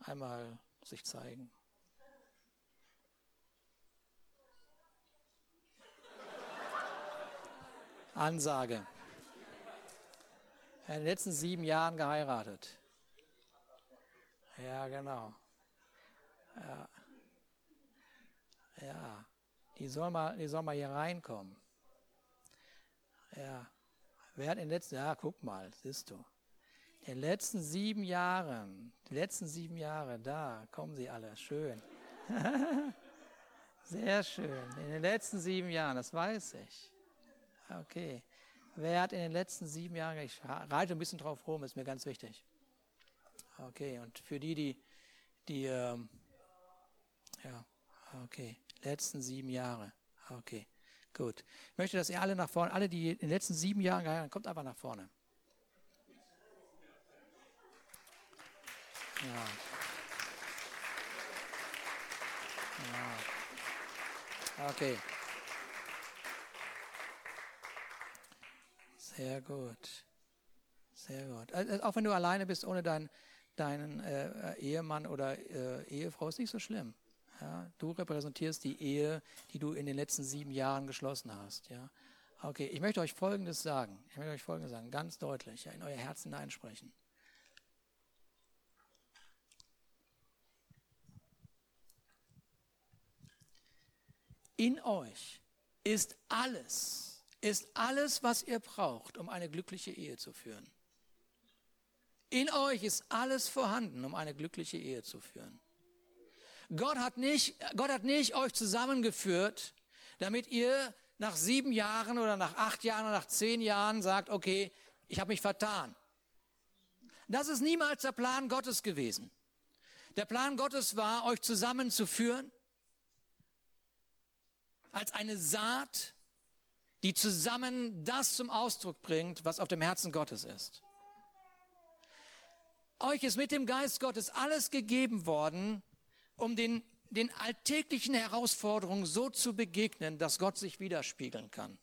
[SPEAKER 1] einmal sich zeigen. Ansage. In den letzten sieben Jahren geheiratet. Ja, genau. Ja. Ja. Die soll mal, die soll mal hier reinkommen. Ja. Wer hat in den letzten, ja, guck mal, siehst du. In den letzten sieben Jahren, die letzten sieben Jahre, da kommen sie alle, schön. (laughs) Sehr schön. In den letzten sieben Jahren, das weiß ich. Okay. Wer hat in den letzten sieben Jahren, ich reite ein bisschen drauf rum, ist mir ganz wichtig. Okay, und für die, die, die, ähm, ja, okay, letzten sieben Jahre. Okay, gut. Ich möchte, dass ihr alle nach vorne, alle, die in den letzten sieben Jahren geheiratet kommt einfach nach vorne. Ja. ja. Okay. Sehr gut. Sehr gut. Also auch wenn du alleine bist, ohne deinen, deinen äh, Ehemann oder äh, Ehefrau, ist nicht so schlimm. Ja? Du repräsentierst die Ehe, die du in den letzten sieben Jahren geschlossen hast. Ja? Okay, ich möchte euch Folgendes sagen. Ich möchte euch Folgendes sagen, ganz deutlich, ja, in euer Herz hineinsprechen. In euch ist alles, ist alles, was ihr braucht, um eine glückliche Ehe zu führen. In euch ist alles vorhanden, um eine glückliche Ehe zu führen. Gott hat nicht, Gott hat nicht euch zusammengeführt, damit ihr nach sieben Jahren oder nach acht Jahren oder nach zehn Jahren sagt, okay, ich habe mich vertan. Das ist niemals der Plan Gottes gewesen. Der Plan Gottes war, euch zusammenzuführen als eine Saat, die zusammen das zum Ausdruck bringt, was auf dem Herzen Gottes ist. Euch ist mit dem Geist Gottes alles gegeben worden, um den, den alltäglichen Herausforderungen so zu begegnen, dass Gott sich widerspiegeln kann.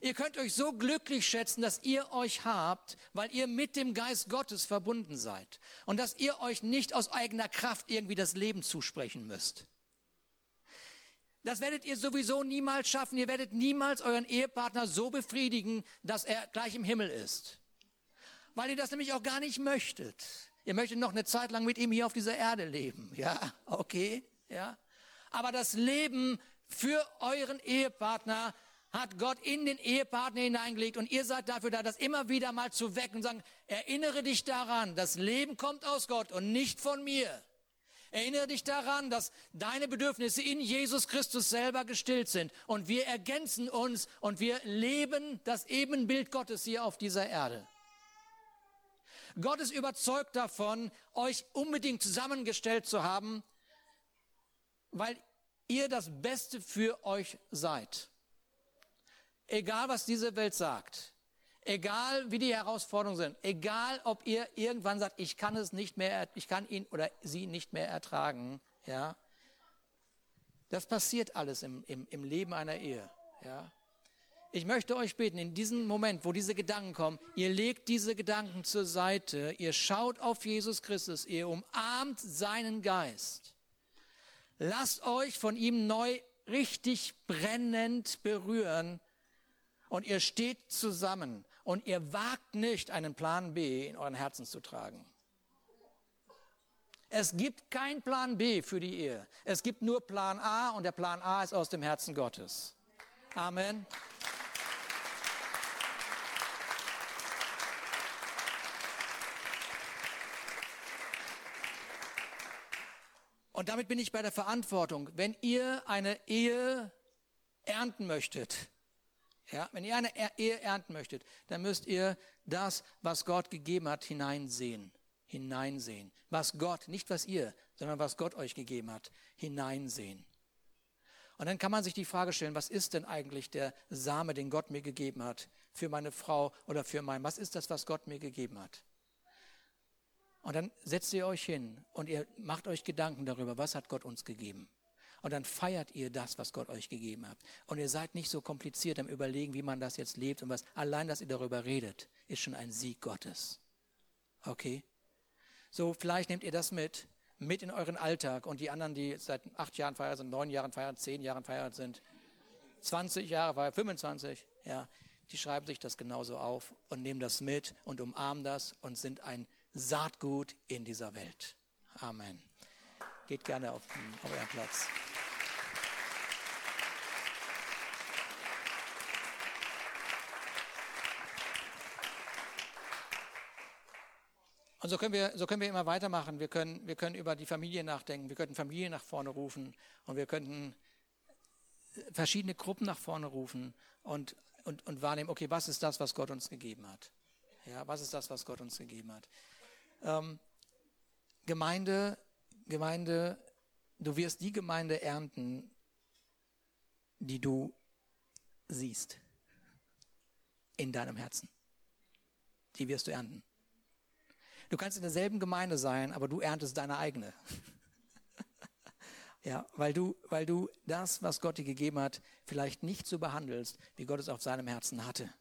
[SPEAKER 1] Ihr könnt euch so glücklich schätzen, dass ihr euch habt, weil ihr mit dem Geist Gottes verbunden seid und dass ihr euch nicht aus eigener Kraft irgendwie das Leben zusprechen müsst Das werdet ihr sowieso niemals schaffen. Ihr werdet niemals euren Ehepartner so befriedigen, dass er gleich im Himmel ist. Weil ihr das nämlich auch gar nicht möchtet. Ihr möchtet noch eine Zeit lang mit ihm hier auf dieser Erde leben. Ja, okay, ja. Aber das Leben für euren Ehepartner hat Gott in den Ehepartner hineingelegt und ihr seid dafür da, das immer wieder mal zu wecken und sagen, erinnere dich daran, das Leben kommt aus Gott und nicht von mir. Erinnere dich daran, dass deine Bedürfnisse in Jesus Christus selber gestillt sind und wir ergänzen uns und wir leben das Ebenbild Gottes hier auf dieser Erde. Gott ist überzeugt davon, euch unbedingt zusammengestellt zu haben, weil ihr das Beste für euch seid. Egal, was diese Welt sagt, egal wie die Herausforderungen sind, egal, ob ihr irgendwann sagt, ich kann es nicht mehr, ich kann ihn oder sie nicht mehr ertragen, ja, das passiert alles im, im, im Leben einer Ehe, ja. Ich möchte euch beten, in diesem Moment, wo diese Gedanken kommen, ihr legt diese Gedanken zur Seite, ihr schaut auf Jesus Christus, ihr umarmt seinen Geist. Lasst euch von ihm neu richtig brennend berühren und ihr steht zusammen und ihr wagt nicht, einen Plan B in euren Herzen zu tragen. Es gibt keinen Plan B für die Ehe. Es gibt nur Plan A und der Plan A ist aus dem Herzen Gottes. Amen. Und damit bin ich bei der Verantwortung. Wenn ihr eine Ehe ernten möchtet, ja, wenn ihr eine Ehe ernten möchtet, dann müsst ihr das, was Gott gegeben hat, hineinsehen. Hineinsehen. Was Gott, nicht was ihr, sondern was Gott euch gegeben hat, hineinsehen. Und dann kann man sich die Frage stellen, was ist denn eigentlich der Same, den Gott mir gegeben hat, für meine Frau oder für mein, was ist das, was Gott mir gegeben hat? Und dann setzt ihr euch hin und ihr macht euch Gedanken darüber, was hat Gott uns gegeben. Und dann feiert ihr das, was Gott euch gegeben hat. Und ihr seid nicht so kompliziert am Überlegen, wie man das jetzt lebt und was. Allein, dass ihr darüber redet, ist schon ein Sieg Gottes. Okay? So, vielleicht nehmt ihr das mit, mit in euren Alltag und die anderen, die seit acht Jahren verheiratet sind, neun Jahren verheiratet, zehn Jahren verheiratet sind, 20 Jahre, 25, ja, die schreiben sich das genauso auf und nehmen das mit und umarmen das und sind ein Saatgut in dieser Welt. Amen. Geht gerne auf, auf euren Platz. Und so können wir, so können wir immer weitermachen. Wir können, wir können über die Familie nachdenken. Wir könnten Familie nach vorne rufen und wir könnten verschiedene Gruppen nach vorne rufen und, und, und wahrnehmen, okay, was ist das, was Gott uns gegeben hat? Ja, was ist das, was Gott uns gegeben hat? Ähm, Gemeinde, Gemeinde, du wirst die Gemeinde ernten, die du siehst in deinem Herzen. Die wirst du ernten. Du kannst in derselben Gemeinde sein, aber du erntest deine eigene. (laughs) ja, weil du, weil du das, was Gott dir gegeben hat, vielleicht nicht so behandelst, wie Gott es auf seinem Herzen hatte.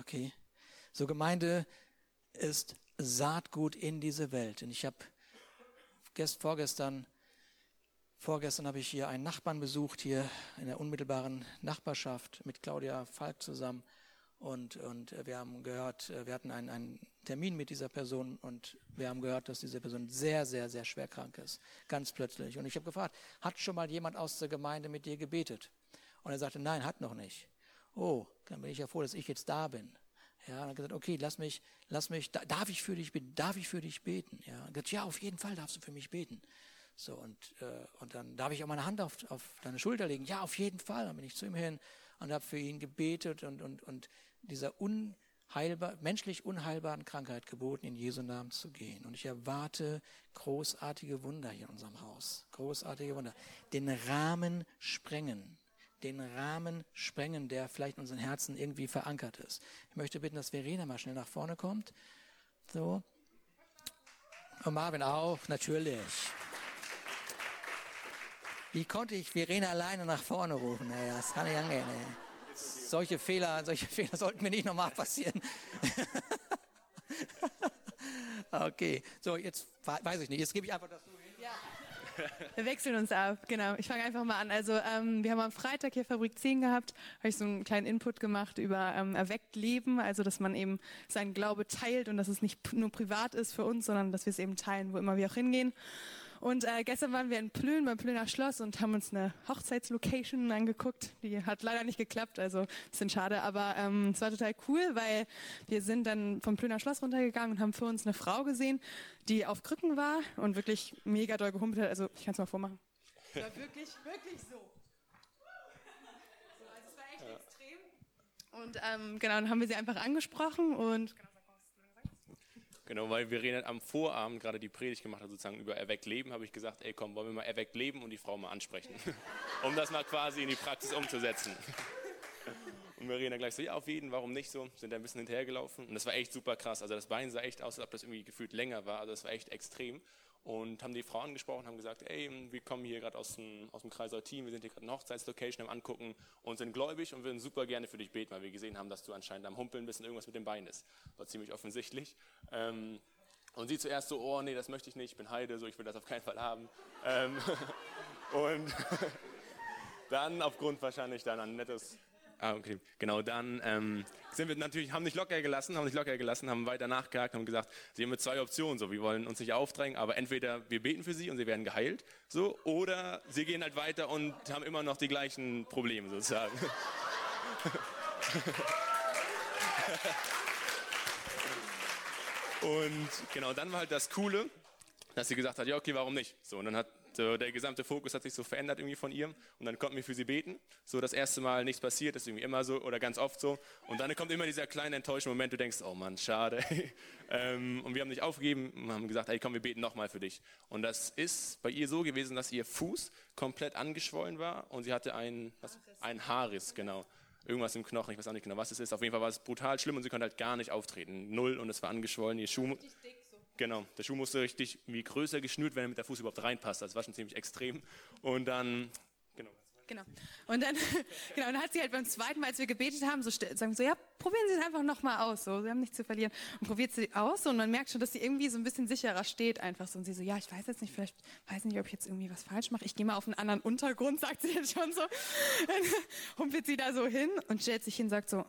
[SPEAKER 1] Okay. So Gemeinde ist Saatgut in diese Welt. Und ich habe vorgestern, vorgestern habe ich hier einen Nachbarn besucht, hier in der unmittelbaren Nachbarschaft mit Claudia Falk zusammen. Und, und wir haben gehört, wir hatten einen, einen Termin mit dieser Person und wir haben gehört, dass diese Person sehr, sehr, sehr schwer krank ist. Ganz plötzlich. Und ich habe gefragt, hat schon mal jemand aus der Gemeinde mit dir gebetet? Und er sagte, nein, hat noch nicht. Oh, dann bin ich ja froh, dass ich jetzt da bin. Ja, und hat gesagt, okay, lass mich, lass mich, darf ich für dich beten? Darf ich für dich beten? Ja, und gesagt, ja, auf jeden Fall darfst du für mich beten. So, und, äh, und dann darf ich auch meine Hand auf, auf deine Schulter legen. Ja, auf jeden Fall. Dann bin ich zu ihm hin und habe für ihn gebetet und, und, und dieser unheilbar, menschlich unheilbaren Krankheit geboten, in Jesu Namen zu gehen. Und ich erwarte großartige Wunder hier in unserem Haus. Großartige Wunder. Den Rahmen sprengen den Rahmen sprengen, der vielleicht in unseren Herzen irgendwie verankert ist. Ich möchte bitten, dass Verena mal schnell nach vorne kommt. So. Und Marvin auch, natürlich. Wie konnte ich Verena alleine nach vorne rufen? Naja, das kann ich angehen. Solche Fehler, solche (laughs) Fehler sollten mir nicht nochmal passieren. (laughs) okay, so jetzt weiß ich nicht. Jetzt gebe ich einfach das so hin. Ja.
[SPEAKER 2] Wir wechseln uns ab, genau. Ich fange einfach mal an. Also ähm, wir haben am Freitag hier Fabrik 10 gehabt, habe ich so einen kleinen Input gemacht über ähm, erweckt Leben, also dass man eben seinen Glaube teilt und dass es nicht nur privat ist für uns, sondern dass wir es eben teilen, wo immer wir auch hingehen. Und äh, gestern waren wir in Plön beim Plöner Schloss und haben uns eine Hochzeitslocation angeguckt. Die hat leider nicht geklappt, also ein bisschen schade, aber ähm, es war total cool, weil wir sind dann vom Plöner Schloss runtergegangen und haben für uns eine Frau gesehen, die auf Krücken war und wirklich mega doll gehumpelt hat. Also ich kann es mal vormachen. Es war wirklich, wirklich so. so also es war echt ja. extrem. Und ähm, genau, dann haben wir sie einfach angesprochen und genau,
[SPEAKER 3] Genau, weil wir reden am Vorabend gerade die Predigt gemacht hat, sozusagen über erweckt leben, habe ich gesagt, ey komm, wollen wir mal erweckt leben und die Frau mal ansprechen, (laughs) um das mal quasi in die Praxis umzusetzen. Und wir reden dann gleich so, ja, auf jeden, warum nicht so? Sind da ein bisschen hinterhergelaufen. Und das war echt super krass. Also das Bein sah echt aus, als ob das irgendwie gefühlt länger war. Also das war echt extrem und haben die Frau angesprochen, haben gesagt, ey, wir kommen hier gerade aus dem, aus dem Kreisau Team, wir sind hier gerade in Hochzeitslocation am angucken und sind gläubig und würden super gerne für dich beten, weil wir gesehen haben, dass du anscheinend am Humpeln bist und irgendwas mit dem Bein ist. War ziemlich offensichtlich. Ähm, und sie zuerst so, oh nee, das möchte ich nicht, ich bin Heide, so ich will das auf keinen Fall haben. Ähm, (laughs) und (laughs) dann aufgrund wahrscheinlich dann ein nettes Ah, okay. Genau, dann ähm, sind wir natürlich, haben nicht locker gelassen, haben nicht locker gelassen, haben weiter nachgehakt, haben gesagt, sie haben zwei Optionen, so, wir wollen uns nicht aufdrängen, aber entweder wir beten für sie und sie werden geheilt, so, oder sie gehen halt weiter und haben immer noch die gleichen Probleme sozusagen. (laughs) und genau, dann war halt das Coole, dass sie gesagt hat, ja okay, warum nicht? So, und dann hat so, der gesamte Fokus hat sich so verändert irgendwie von ihr und dann konnten wir für sie beten. So das erste Mal nichts passiert, das ist irgendwie immer so oder ganz oft so. Und dann kommt immer dieser kleine enttäuschende Moment, du denkst, oh Mann, schade. (laughs) ähm, und wir haben nicht aufgegeben und haben gesagt, hey komm, wir beten nochmal für dich. Und das ist bei ihr so gewesen, dass ihr Fuß komplett angeschwollen war und sie hatte einen, was, einen Haarriss, genau irgendwas im Knochen, ich weiß auch nicht genau, was es ist. Auf jeden Fall war es brutal schlimm und sie konnte halt gar nicht auftreten. Null und es war angeschwollen. Ihr Schuh, Genau, der Schuh musste richtig wie größer geschnürt werden, damit der Fuß überhaupt reinpasst. Das war schon ziemlich extrem. Und dann,
[SPEAKER 2] genau. Genau. Und dann, (laughs) genau, dann hat sie halt beim zweiten Mal, als wir gebetet haben, so sagen so, ja, probieren Sie es einfach nochmal aus, so, Sie haben nichts zu verlieren. Und probiert sie aus und man merkt schon, dass sie irgendwie so ein bisschen sicherer steht einfach so. Und sie so, ja, ich weiß jetzt nicht, vielleicht weiß nicht, ob ich jetzt irgendwie was falsch mache. Ich gehe mal auf einen anderen Untergrund, (laughs) sagt sie jetzt schon so. Dann (laughs) humpelt sie da so hin und stellt sich hin, sagt so,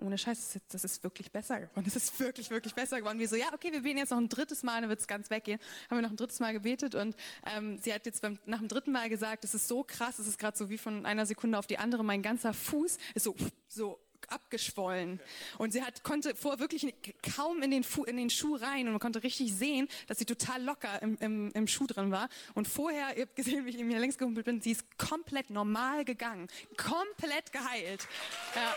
[SPEAKER 2] ohne Scheiß, das ist wirklich besser geworden. Das ist wirklich, wirklich besser geworden. Wir so, ja, okay, wir beten jetzt noch ein drittes Mal, dann wird es ganz weggehen. Haben wir noch ein drittes Mal gebetet und ähm, sie hat jetzt beim, nach dem dritten Mal gesagt, es ist so krass, es ist gerade so wie von einer Sekunde auf die andere, mein ganzer Fuß ist so, so abgeschwollen. Und sie hat, konnte vor wirklich kaum in den, Fu in den Schuh rein und man konnte richtig sehen, dass sie total locker im, im, im Schuh drin war. Und vorher, ihr habt gesehen, wie ich mir längst gehumpelt bin, sie ist komplett normal gegangen. Komplett geheilt. Ja.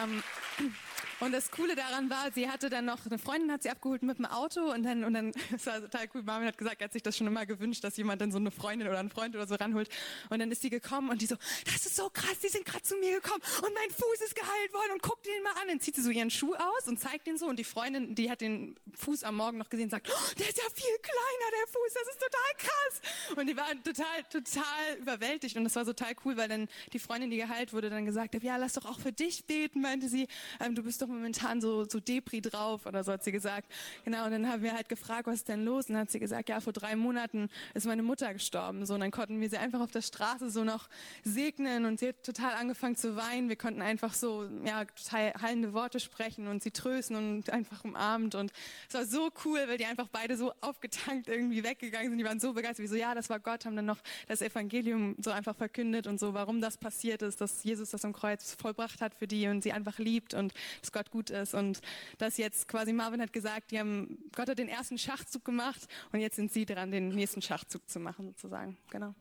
[SPEAKER 2] Um, (clears throat) Und das Coole daran war, sie hatte dann noch, eine Freundin hat sie abgeholt mit dem Auto und dann, und dann, (laughs) das war total cool, Marvin hat gesagt, er hat sich das schon immer gewünscht, dass jemand dann so eine Freundin oder einen Freund oder so ranholt. Und dann ist sie gekommen und die so, das ist so krass, die sind gerade zu mir gekommen und mein Fuß ist geheilt worden und guckt den mal an. Dann zieht sie so ihren Schuh aus und zeigt den so und die Freundin, die hat den Fuß am Morgen noch gesehen, sagt, oh, der ist ja viel kleiner, der Fuß, das ist total krass. Und die waren total, total überwältigt und das war total cool, weil dann die Freundin, die geheilt wurde, dann gesagt hat, ja, lass doch auch für dich beten, meinte sie, ähm, du bist doch momentan so, so Depri drauf oder so hat sie gesagt. Genau, und dann haben wir halt gefragt, was ist denn los? Und dann hat sie gesagt, ja, vor drei Monaten ist meine Mutter gestorben. So, und dann konnten wir sie einfach auf der Straße so noch segnen und sie hat total angefangen zu weinen. Wir konnten einfach so, ja, total heilende Worte sprechen und sie trösten und einfach umarmt und es war so cool, weil die einfach beide so aufgetankt irgendwie weggegangen sind. Die waren so begeistert, wie so, ja, das war Gott, haben dann noch das Evangelium so einfach verkündet und so, warum das passiert ist, dass Jesus das am Kreuz vollbracht hat für die und sie einfach liebt und dass Gott gut ist und dass jetzt quasi Marvin hat gesagt, die haben, Gott hat den ersten Schachzug gemacht und jetzt sind sie dran, den nächsten Schachzug zu machen sozusagen. Genau.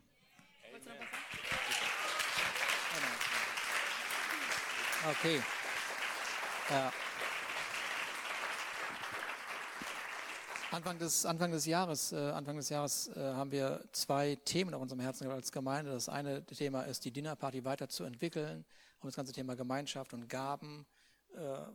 [SPEAKER 1] Okay. Ja. Anfang des, Anfang des Jahres, äh, Anfang des Jahres äh, haben wir zwei Themen auf unserem Herzen als Gemeinde. Das eine Thema ist, die Dinnerparty weiterzuentwickeln, um das ganze Thema Gemeinschaft und Gaben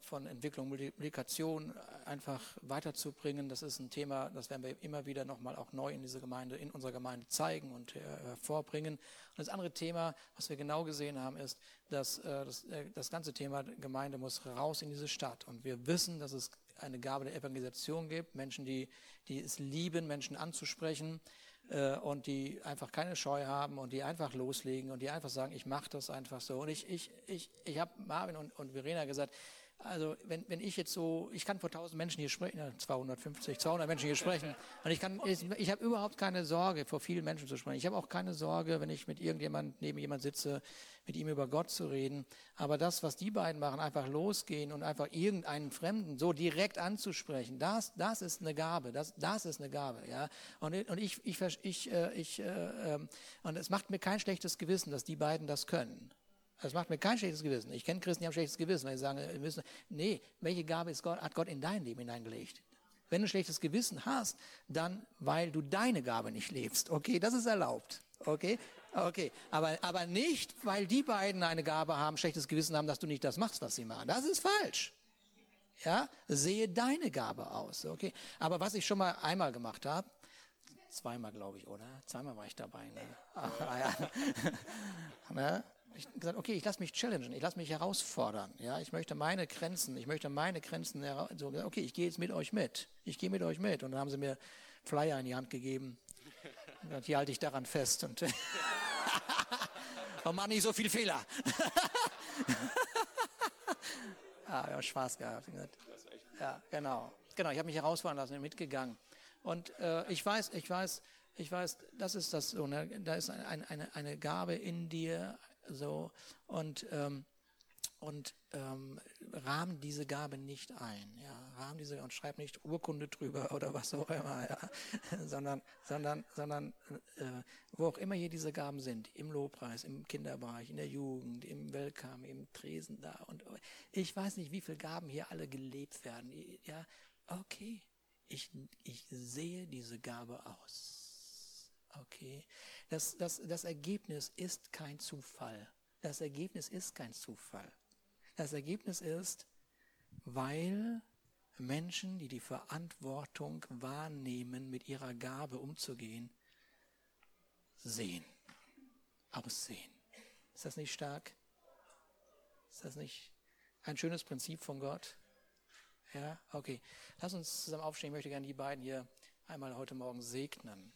[SPEAKER 1] von Entwicklung, Multiplikation einfach weiterzubringen. Das ist ein Thema, das werden wir immer wieder nochmal auch neu in diese Gemeinde, in unserer Gemeinde zeigen und äh, hervorbringen. Und das andere Thema, was wir genau gesehen haben, ist, dass äh, das, das ganze Thema Gemeinde muss raus in diese Stadt. Und wir wissen, dass es eine Gabe der Evangelisation gibt, Menschen, die, die es lieben, Menschen anzusprechen äh, und die einfach keine Scheu haben und die einfach loslegen und die einfach sagen, ich mache das einfach so. Und ich, ich, ich, ich habe Marvin und, und Verena gesagt, also wenn, wenn ich jetzt so, ich kann vor 1000 Menschen hier sprechen, 250, 200 Menschen hier sprechen und ich kann, ich, ich habe überhaupt keine Sorge, vor vielen Menschen zu sprechen. Ich habe auch keine Sorge, wenn ich mit irgendjemand neben jemand sitze, mit ihm über Gott zu reden. Aber das, was die beiden machen, einfach losgehen und einfach irgendeinen Fremden so direkt anzusprechen, das, das ist eine Gabe. Das, das ist eine Gabe, ja. Und, und ich, ich, ich, äh, ich, äh, ähm, und es macht mir kein schlechtes Gewissen, dass die beiden das können. Das macht mir kein schlechtes Gewissen. Ich kenne Christen, die haben schlechtes Gewissen, weil sie sagen, wir müssen, nee, welche Gabe ist Gott, hat Gott in dein Leben hineingelegt? Wenn du ein schlechtes Gewissen hast, dann weil du deine Gabe nicht lebst. Okay, das ist erlaubt. Okay, okay, aber, aber nicht, weil die beiden eine Gabe haben, schlechtes Gewissen haben, dass du nicht das machst, was sie machen. Das ist falsch. Ja, sehe deine Gabe aus. Okay, aber was ich schon mal einmal gemacht habe, zweimal glaube ich, oder? Zweimal war ich dabei. Ne? Ach, (laughs) ja. (laughs) ne? Ich gesagt, okay, ich lasse mich challengen, ich lasse mich herausfordern. Ja, ich möchte meine Grenzen, ich möchte meine Grenzen, so, okay, ich gehe jetzt mit euch mit. Ich gehe mit euch mit. Und dann haben sie mir Flyer in die Hand gegeben. Und hier halte ich daran fest und, (laughs) und mach nicht so viel Fehler. (laughs) ja, wir haben Spaß gehabt. Ja, genau. Genau, ich habe mich herausfordern lassen, mitgegangen. Und äh, ich weiß, ich weiß, ich weiß, das ist das so, ne? da ist eine, eine, eine Gabe in dir, so. Und ähm, und ähm, rahmen diese Gabe nicht ein, ja, rahmen diese und schreib nicht Urkunde drüber (laughs) oder was auch immer, ja, (laughs) sondern, sondern, sondern äh, wo auch immer hier diese Gaben sind, im Lobpreis, im Kinderbereich, in der Jugend, im Welcome, im Tresen da und ich weiß nicht, wie viele Gaben hier alle gelebt werden, ja, okay, ich, ich sehe diese Gabe aus, okay, das, das, das Ergebnis ist kein Zufall. Das Ergebnis ist kein Zufall. Das Ergebnis ist, weil Menschen, die die Verantwortung wahrnehmen, mit ihrer Gabe umzugehen, sehen, aussehen. Ist das nicht stark? Ist das nicht ein schönes Prinzip von Gott? Ja, okay. Lass uns zusammen aufstehen. Ich möchte gerne die beiden hier einmal heute Morgen segnen.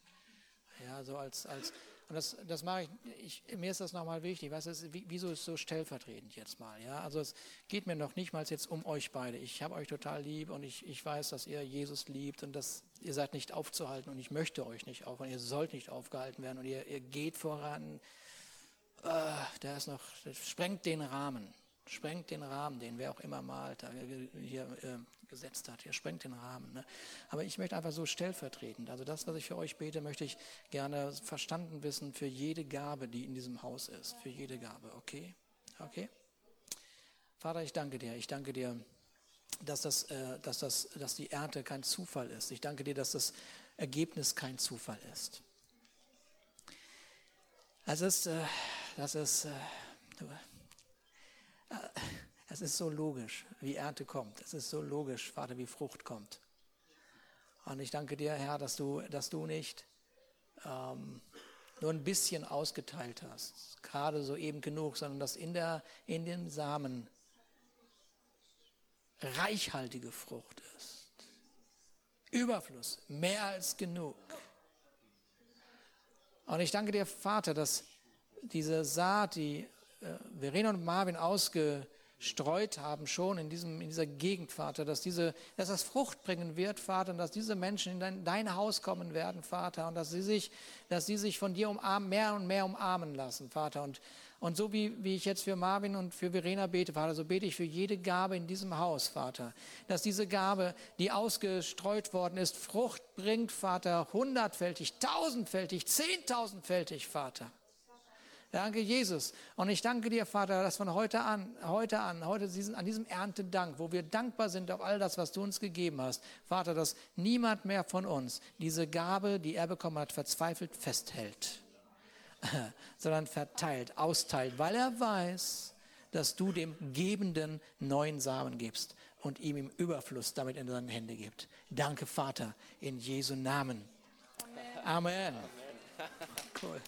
[SPEAKER 1] Ja, so als, als, und das, das mache ich, ich, mir ist das nochmal wichtig, was ist, wieso ist so stellvertretend jetzt mal, ja, also es geht mir noch nicht mal jetzt um euch beide, ich habe euch total lieb und ich, ich weiß, dass ihr Jesus liebt und dass ihr seid nicht aufzuhalten und ich möchte euch nicht aufhalten, ihr sollt nicht aufgehalten werden und ihr, ihr geht voran, äh, der ist noch, sprengt den Rahmen, sprengt den Rahmen, den wer auch immer malt, hier äh, gesetzt hat. Er sprengt den Rahmen. Ne? Aber ich möchte einfach so stellvertretend, also das, was ich für euch bete, möchte ich gerne verstanden wissen für jede Gabe, die in diesem Haus ist. Für jede Gabe, okay? Okay? Vater, ich danke dir. Ich danke dir, dass, das, äh, dass, das, dass die Ernte kein Zufall ist. Ich danke dir, dass das Ergebnis kein Zufall ist. Das ist, äh, das ist, äh, es ist so logisch, wie Ernte kommt. Es ist so logisch, Vater, wie Frucht kommt. Und ich danke dir, Herr, dass du, dass du nicht ähm, nur ein bisschen ausgeteilt hast, gerade so eben genug, sondern dass in, der, in dem Samen reichhaltige Frucht ist. Überfluss, mehr als genug. Und ich danke dir, Vater, dass diese Saat, die äh, Verena und Marvin ausge, streut haben schon in, diesem, in dieser Gegend, Vater, dass, diese, dass das Frucht bringen wird, Vater, und dass diese Menschen in dein, dein Haus kommen werden, Vater, und dass sie sich, dass sie sich von dir umarmen, mehr und mehr umarmen lassen, Vater. Und, und so wie, wie ich jetzt für Marvin und für Verena bete, Vater, so bete ich für jede Gabe in diesem Haus, Vater, dass diese Gabe, die ausgestreut worden ist, Frucht bringt, Vater, hundertfältig, tausendfältig, zehntausendfältig, Vater. Danke, Jesus. Und ich danke dir, Vater, dass von heute an, heute an, heute diesen, an diesem Erntedank, wo wir dankbar sind auf all das, was du uns gegeben hast, Vater, dass niemand mehr von uns diese Gabe, die er bekommen hat, verzweifelt festhält, (laughs) sondern verteilt, austeilt, weil er weiß, dass du dem Gebenden neuen Samen gibst und ihm im Überfluss damit in seine Hände gibt. Danke, Vater, in Jesu Namen. Amen. Amen. Cool.